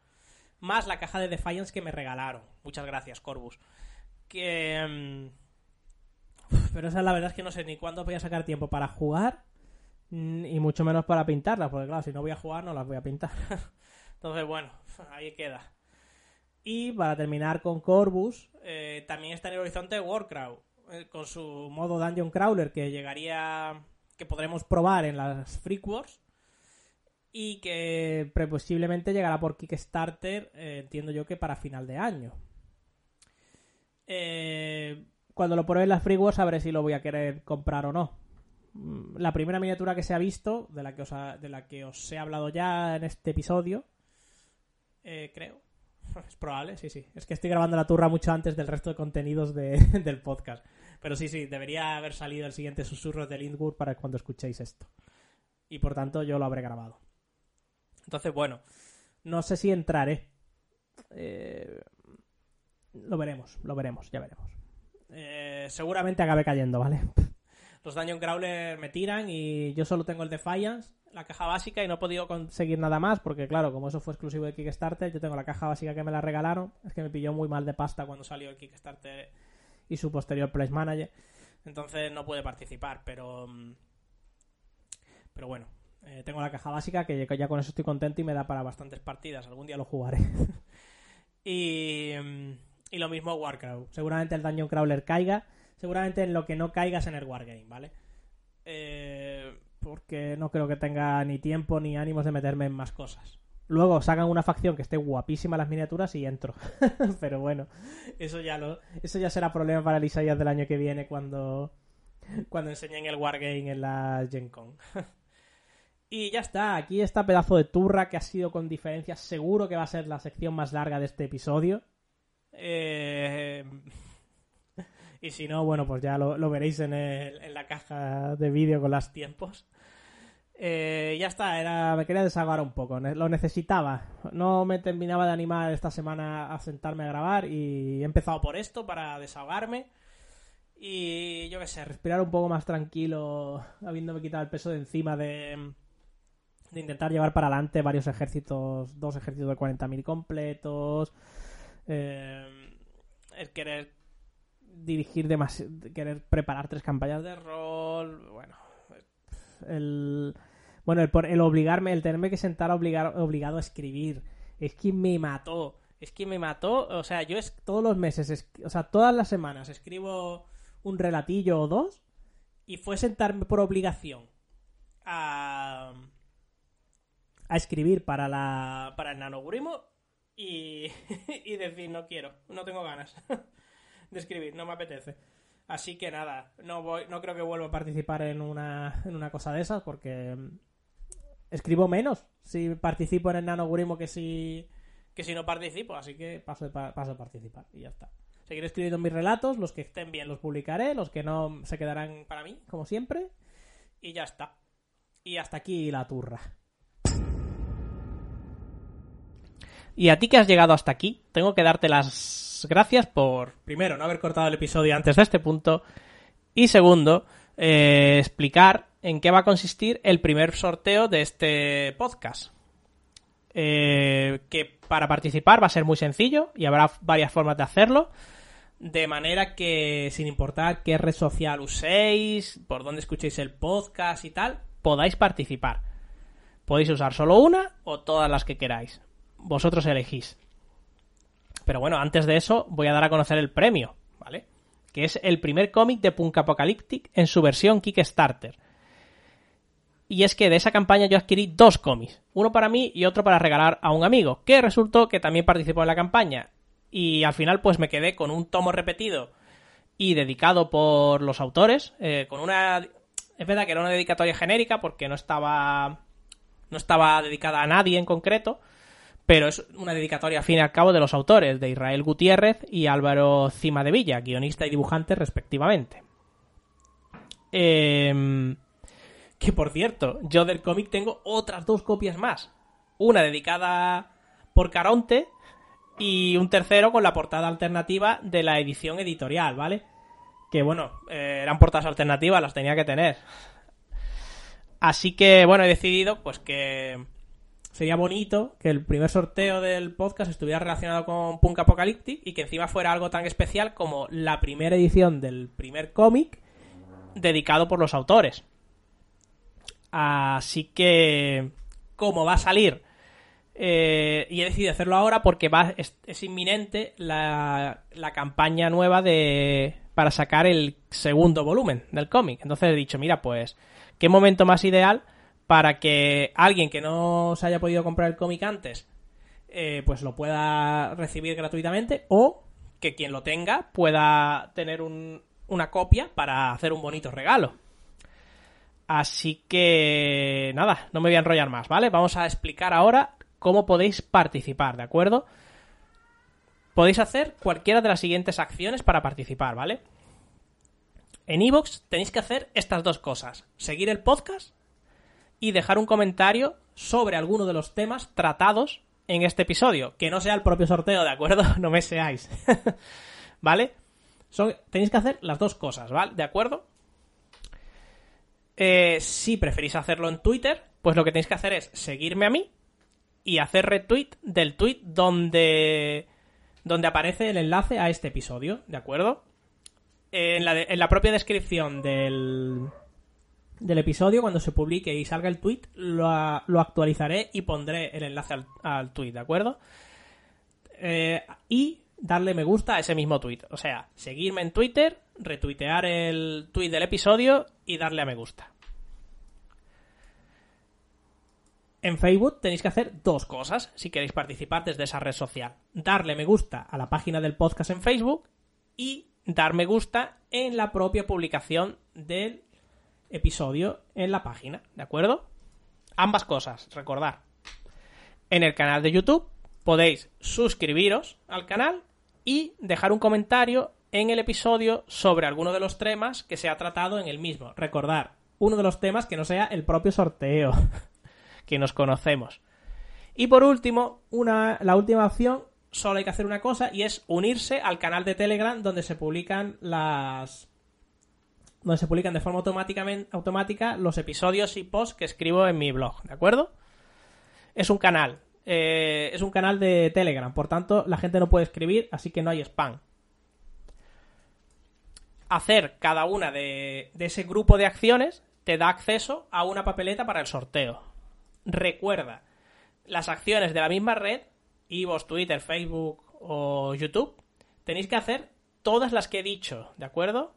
más la caja de Defiance que me regalaron. Muchas gracias, Corbus. Que... mm, pero esa la verdad es que no sé ni cuándo voy a sacar tiempo para jugar y mucho menos para pintarlas, porque claro, si no voy a jugar no las voy a pintar. Entonces, bueno, ahí queda. Y para terminar con Corbus, eh, también está en el horizonte Warcraft, eh, con su modo Dungeon Crawler que llegaría, que podremos probar en las Freak Wars y que posiblemente llegará por Kickstarter, eh, entiendo yo que para final de año. Cuando lo pruebe en las Free Wars sabré si lo voy a querer comprar o no. Mm, La primera miniatura que se ha visto, de la que os, ha- de la que os he hablado ya en este episodio, eh, creo. Es probable, sí, sí. Es que estoy grabando la turra mucho antes del resto de contenidos de- del podcast. Pero sí, sí, debería haber salido el siguiente susurro de Lindwood para cuando escuchéis esto. Y por tanto yo lo habré grabado. Entonces, bueno, no sé si entraré. Eh, lo veremos, lo veremos, ya veremos. Eh, seguramente acabe cayendo, ¿vale? Los Dungeon Crawler me tiran y yo solo tengo el Defiance, la caja básica y no he podido conseguir nada más porque, claro, como eso fue exclusivo de Kickstarter, yo tengo la caja básica que me la regalaron. Es que me pilló muy mal de pasta cuando salió el Kickstarter y su posterior Place Manager. Entonces no pude participar, pero... mm, Pero bueno, eh, tengo la caja básica que ya con eso estoy contento y me da para bastantes partidas. Algún día lo jugaré. y, mm, y lo mismo Warcraft. Seguramente el Dungeon Crawler caiga. Seguramente en lo que no caiga es en el Wargame, ¿vale? Eh, porque no creo que tenga ni tiempo ni ánimos de meterme en más cosas. Luego sacan una facción que esté guapísima las miniaturas y entro. Pero bueno, eso ya eso ya será problema para el Isaías del año que viene cuando, cuando enseñen el Wargame en la Gen Con. y ya está, aquí está pedazo de turra que ha sido con diferencia. Seguro que va a ser la sección más larga de este episodio. Eh, y si no, bueno, pues ya lo, veréis en, en la caja de vídeo con los tiempos. Eh, ya está, era, me quería desahogar un poco, lo necesitaba. No me terminaba de animar esta semana a sentarme a grabar y he empezado por esto para desahogarme. Y yo qué sé, respirar un poco más tranquilo, habiéndome quitado el peso de encima de, de intentar llevar para adelante varios ejércitos, dos ejércitos de 40.000 completos, eh, el querer dirigir demasiado, querer preparar tres campañas de rol, bueno, el bueno, el, el obligarme, el tenerme que sentar obligar, obligado a escribir, es que me mató. Es que me mató, o sea, yo es todos los meses, o sea, todas las semanas escribo un relatillo o dos y fue sentarme por obligación a, a escribir para la para el nanogrimo y, y decir no quiero, no tengo ganas de escribir, no me apetece. Así que nada, no voy, no creo que vuelva a participar en una, en una cosa de esas porque escribo menos si participo en el nanogrimo que si que si no participo, así que paso, paso a participar y ya está. Seguiré escribiendo mis relatos, los que estén bien los publicaré, los que no se quedarán para mí, como siempre, y ya está. Y hasta aquí la turra. Y a ti que has llegado hasta aquí, tengo que darte las gracias por, primero, no haber cortado el episodio antes de este punto, y segundo, eh, explicar en qué va a consistir el primer sorteo de este podcast. Eh, que para participar va a ser muy sencillo y habrá varias formas de hacerlo. De manera que, sin importar qué red social uséis, por dónde escuchéis el podcast y tal, podáis participar. Podéis usar solo una o todas las que queráis. Vosotros elegís. Pero bueno, antes de eso voy a dar a conocer el premio, ¿vale? Que es el primer cómic de Punk Apocalyptic en su versión Kickstarter. Y es que de esa campaña yo adquirí dos cómics, uno para mí y otro para regalar a un amigo, que resultó que también participó en la campaña. Y al final pues me quedé con un tomo repetido y dedicado por los autores, eh, con una... Es verdad que era una dedicatoria genérica porque no estaba... no estaba dedicada a nadie en concreto, pero es una dedicatoria al fin y al cabo de los autores, de Israel Gutiérrez y Álvaro Cima de Villa, guionista y dibujante respectivamente. Eh que por cierto, yo del cómic tengo otras dos copias más. Una dedicada por Caronte y un tercero con la portada alternativa de la edición editorial, ¿vale? Que bueno, eh, eran portadas alternativas, las tenía que tener. Así que bueno, he decidido pues que sería bonito que el primer sorteo del podcast estuviera relacionado con Punk Apocalyptic y que encima fuera algo tan especial como la primera edición del primer cómic dedicado por los autores. Así que, como va a salir, eh, y he decidido hacerlo ahora porque va, es, inminente la, campaña nueva de para sacar el segundo volumen del cómic. Entonces he dicho, mira, pues, qué momento más ideal para que alguien que no se haya podido comprar el cómic antes, eh, pues lo pueda recibir gratuitamente o que quien lo tenga pueda tener un, una copia para hacer un bonito regalo. Así que nada, no me voy a enrollar más, ¿vale? Vamos a explicar ahora cómo podéis participar, ¿de acuerdo? Podéis hacer cualquiera de las siguientes acciones para participar, ¿vale? En iVoox tenéis que hacer estas dos cosas. Seguir el podcast y dejar un comentario sobre alguno de los temas tratados en este episodio. Que no sea el propio sorteo, ¿de acuerdo? No me seáis. ¿Vale? tenéis que hacer las dos cosas, ¿vale? ¿De acuerdo? Eh, si preferís hacerlo en Twitter, pues lo que tenéis que hacer es seguirme a mí y hacer retweet del tweet donde, donde aparece el enlace a este episodio, ¿de acuerdo? En la, en la propia descripción del, del episodio, cuando se publique y salga el tweet, lo, actualizaré y pondré el enlace al, al tweet, ¿de acuerdo? Eh, y darle me gusta a ese mismo tweet. O sea, seguirme en Twitter, retuitear el tweet del episodio y darle a me gusta. En Facebook tenéis que hacer dos cosas si queréis participar desde esa red social. Darle me gusta a la página del podcast en Facebook y dar me gusta en la propia publicación del episodio en la página, ¿de acuerdo? Ambas cosas, recordar. En el canal de YouTube podéis suscribiros al canal y dejar un comentario en el episodio sobre alguno de los temas que se ha tratado en el mismo. Recordar, uno de los temas que no sea el propio sorteo, que nos conocemos. Y por último, una, la última opción, solo hay que hacer una cosa y es unirse al canal de Telegram donde se publican las donde se publican de forma automática los episodios y posts que escribo en mi blog, ¿de acuerdo? Es un canal, eh, es un canal de Telegram, por tanto la gente no puede escribir, así que no hay spam hacer cada una de, ese grupo de acciones te da acceso a una papeleta para el sorteo. Recuerda, las acciones de la misma red Ivos, Twitter, Facebook o YouTube, tenéis que hacer todas las que he dicho, ¿de acuerdo?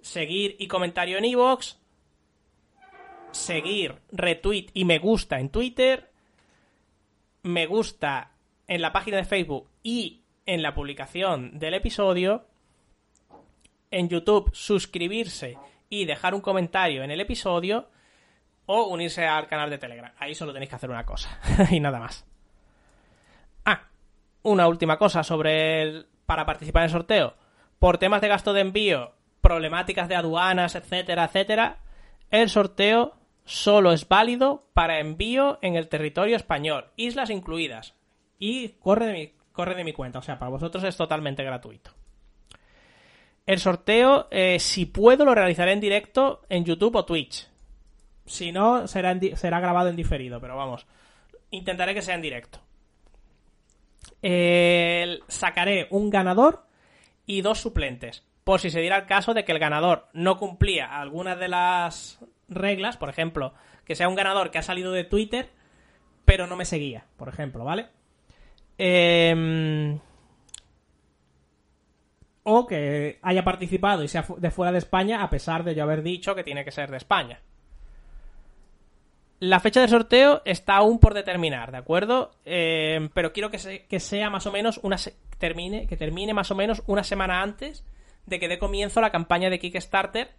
Seguir y comentario en Evox, seguir, retweet y me gusta en Twitter, me gusta en la página de Facebook y en la publicación del episodio, en YouTube suscribirse y dejar un comentario en el episodio o unirse al canal de Telegram. Ahí solo tenéis que hacer una cosa y nada más. Ah, una última cosa sobre el, para participar en el sorteo. Por temas de gasto de envío, problemáticas de aduanas, etcétera, etcétera, el sorteo solo es válido para envío en el territorio español, islas incluidas. Y corre de mi, corre de mi cuenta, o sea, para vosotros es totalmente gratuito. El sorteo, eh, si puedo, lo realizaré en directo en YouTube o Twitch. Si no, será, será grabado en diferido, pero vamos, intentaré que sea en directo. sacaré un ganador y dos suplentes, por si se diera el caso de que el ganador no cumplía algunas de las reglas, por ejemplo, que sea un ganador que ha salido de Twitter, pero no me seguía, por ejemplo, ¿vale? Eh, o que haya participado y sea de fuera de España a pesar de yo haber dicho que tiene que ser de España. La fecha del sorteo está aún por determinar, ¿de acuerdo? Eh, pero quiero que, que, sea más o menos una termine que termine más o menos una semana antes de que dé comienzo la campaña de Kickstarter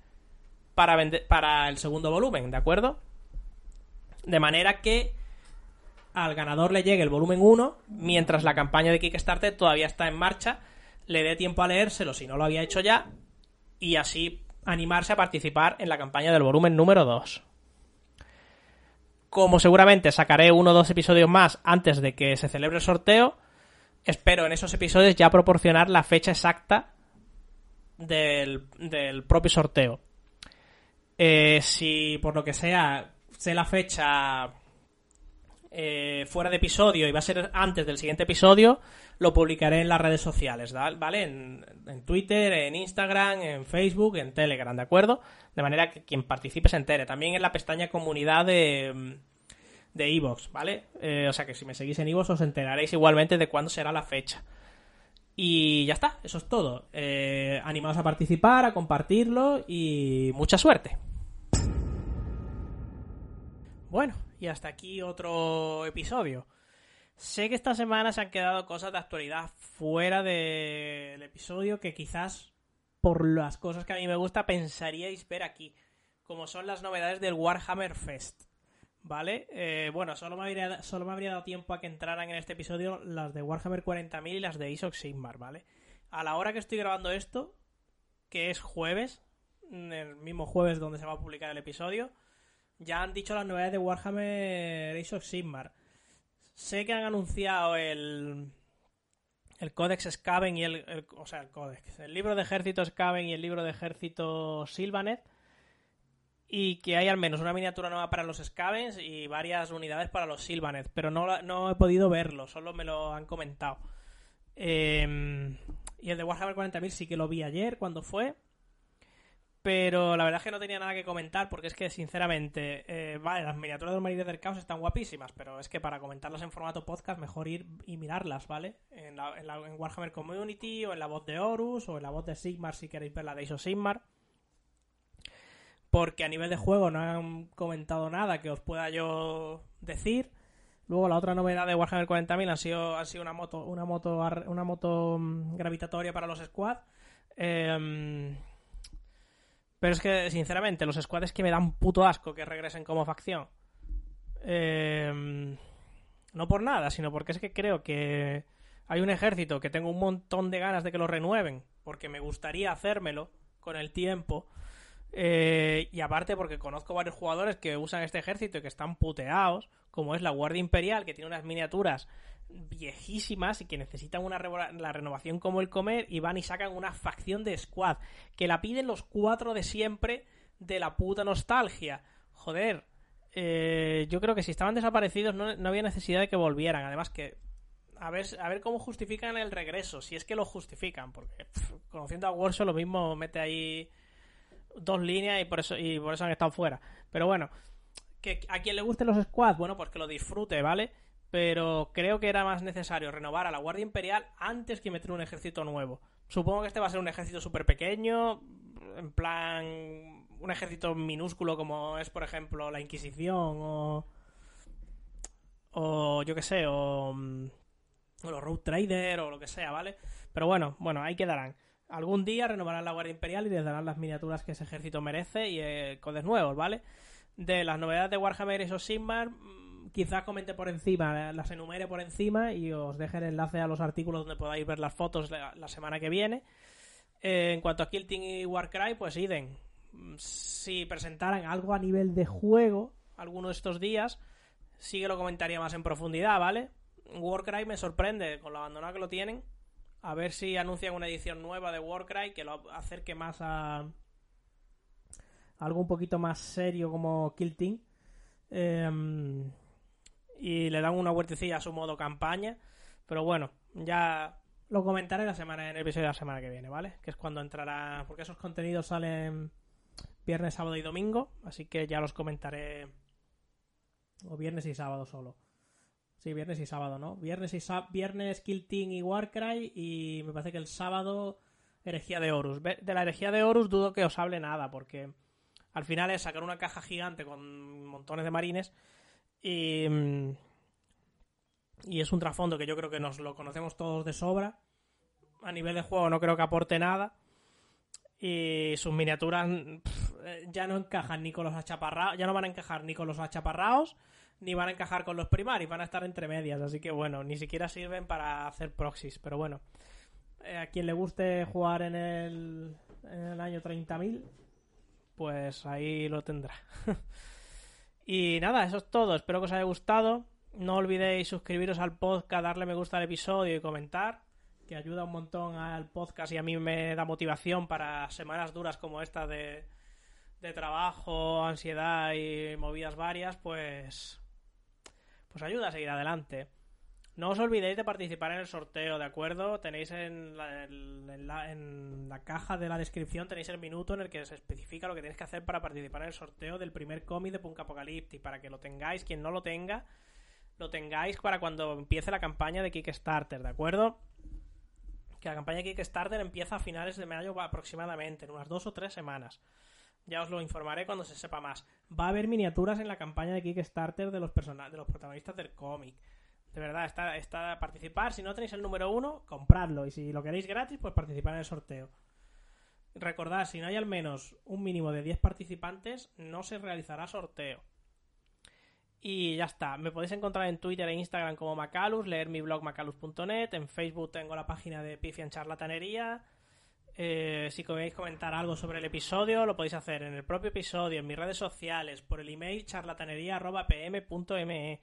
para vender, para el segundo volumen, ¿de acuerdo? De manera que al ganador le llegue el volumen 1 mientras la campaña de Kickstarter todavía está en marcha le dé tiempo a leérselo si no lo había hecho ya y así animarse a participar en la campaña del volumen número 2. Como seguramente sacaré uno o dos episodios más antes de que se celebre el sorteo, espero en esos episodios ya proporcionar la fecha exacta del, propio sorteo. Eh, si por lo que sea sé la fecha eh, fuera de episodio y va a ser antes del siguiente episodio, lo publicaré en las redes sociales, ¿vale? En, Twitter, en Instagram, en Facebook, en Telegram, ¿de acuerdo? De manera que quien participe se entere. También en la pestaña comunidad de de Evox, ¿vale? Eh, o sea que si me seguís en Evox os enteraréis igualmente de cuándo será la fecha. Y ya está, eso es todo. Eh, animados a participar, a compartirlo y mucha suerte. Bueno, y hasta aquí otro episodio. Sé que esta semana se han quedado cosas de actualidad fuera del episodio que quizás por las cosas que a mí me gusta pensaríais ver aquí, como son las novedades del Warhammer Fest. ¿Vale? Eh, bueno, solo me, habría, solo me dado tiempo a que entraran en este episodio las de Warhammer 40.000 y las de Isox Sigmar, ¿vale? A la hora que estoy grabando esto, que es jueves, el mismo jueves donde se va a publicar el episodio, ya han dicho las novedades de Warhammer Age of Sigmar. Sé que han anunciado el, el Codex Skaven y el, O sea, el Codex. El libro de ejército Skaven y el libro de ejército Sylvanet. Y que hay al menos una miniatura nueva para los Skavens y varias unidades para los Sylvanet. Pero no, no he podido verlo, solo me lo han comentado. Em, y el de Warhammer 40.000 sí que lo vi ayer cuando fue. Pero la verdad es que no tenía nada que comentar porque es que, sinceramente, eh, vale, las miniaturas de los Marines del Caos están guapísimas, pero es que para comentarlas en formato podcast, mejor ir y mirarlas, ¿vale? En, la, en, Warhammer Community, o en la voz de Horus, o en la voz de Sigmar si queréis ver la de Iso Sigmar. Porque a nivel de juego no han comentado nada que os pueda yo decir. Luego la otra novedad de Warhammer 40.000 ha sido, ha sido una moto, una moto, una moto mm, gravitatoria para los squad. Eh, pero es que, sinceramente, los squads que me dan puto asco que regresen como facción. Eh, no por nada, sino porque es que creo que hay un ejército que tengo un montón de ganas de que lo renueven, porque me gustaría hacérmelo con el tiempo. Eh, y aparte porque conozco varios jugadores que usan este ejército y que están puteados, como es la Guardia Imperial, que tiene unas miniaturas viejísimas y que necesitan una la renovación como el comer y van y sacan una facción de squad que la piden los cuatro de siempre de la puta nostalgia. Joder, eh, yo creo que si estaban desaparecidos no, había necesidad de que volvieran. Además que a ver, a ver cómo justifican el regreso, si es que lo justifican, porque conociendo a Warsaw lo mismo mete ahí dos líneas y por eso y por eso han estado fuera. Pero bueno, que a quien le gusten los squads, bueno, pues que lo disfrute, ¿vale? pero creo que era más necesario renovar a la Guardia Imperial antes que meter un ejército nuevo. Supongo que este va a ser un ejército súper pequeño, en plan un ejército minúsculo como es, por ejemplo, la Inquisición o... O yo qué sé, o, o los Road Trader o lo que sea, ¿vale? Pero bueno, bueno, ahí quedarán. Algún día renovarán la Guardia Imperial y les darán las miniaturas que ese ejército merece y eh, codes nuevos, ¿vale? De las novedades de Warhammer y Sigmar, mm, quizás comente por encima, las enumere por encima y os deje el enlace a los artículos donde podáis ver las fotos la, semana que viene. Eh, en cuanto a Kilting y Warcry, pues idem. Si presentaran algo a nivel de juego alguno de estos días, sí que lo comentaría más en profundidad, ¿vale? Warcry me sorprende con lo abandonado que lo tienen. A ver si anuncian una edición nueva de Warcry que lo acerque más a algo un poquito más serio como Kill Team. Eh, y le dan una vueltecilla a su modo campaña. Pero bueno, ya lo comentaré la semana, en el episodio de la semana que viene, ¿vale? Que es cuando entrará. Porque esos contenidos salen viernes, sábado y domingo. Así que ya los comentaré. O viernes y sábado solo. Sí, viernes y sábado, ¿no? Viernes y viernes Kill Team y Warcry. Y me parece que el sábado Herejía de Horus. De la Herejía de Horus dudo que os hable nada, porque al final es sacar una caja gigante con montones de marines y, y es un trasfondo que yo creo que nos lo conocemos todos de sobra. A nivel de juego no creo que aporte nada. Y sus miniaturas pff, ya no encajan ni con los achaparrados, ya no van a encajar ni con los achaparrados, ni van a encajar con los primarios, van a estar entre medias. Así que bueno, ni siquiera sirven para hacer proxies. Pero bueno, eh, a quien le guste jugar en el, en el año 30.000, pues ahí lo tendrá. y nada, eso es todo. Espero que os haya gustado. No olvidéis suscribiros al podcast, darle me gusta al episodio y comentar, que ayuda un montón al podcast y a mí me da motivación para semanas duras como esta de, de trabajo, ansiedad y movidas varias, pues pues ayuda a seguir adelante. No os olvidéis de participar en el sorteo, ¿de acuerdo? Tenéis en la, en, la, caja de la descripción tenéis el minuto en el que se especifica lo que tenéis que hacer para participar en el sorteo del primer cómic de Punk Apocalyptic, para que lo tengáis, quien no lo tenga, lo tengáis para cuando empiece la campaña de Kickstarter, ¿de acuerdo? Que la campaña de Kickstarter empieza a finales de mayo aproximadamente, en unas dos o tres semanas. Ya os lo informaré cuando se sepa más. Va a haber miniaturas en la campaña de Kickstarter de los, de los protagonistas del cómic. De verdad, está, está a participar. Si no tenéis el número uno, compradlo. Y si lo queréis gratis, pues participar en el sorteo. Recordad, si no hay al menos un mínimo de 10 participantes, no se realizará sorteo. Y ya está. Me podéis encontrar en Twitter e Instagram como Macalus, leer mi blog macalus.net. En Facebook tengo la página de Pifian Charlatanería. Eh, si queréis comentar algo sobre el episodio, lo podéis hacer en el propio episodio, en mis redes sociales, por el email charlatanería.pm.me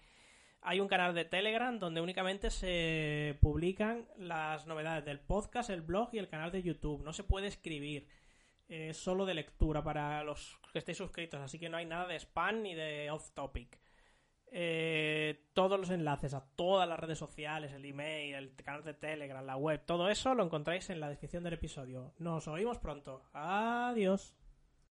hay un canal de Telegram donde únicamente se publican las novedades del podcast, el blog y el canal de YouTube. No se puede escribir. Es solo de lectura para los que estéis suscritos, así que no hay nada de spam ni de off topic. Eh, todos los enlaces a todas las redes sociales, el email, el canal de Telegram, la web, todo eso lo encontráis en la descripción del episodio. Nos oímos pronto. Adiós.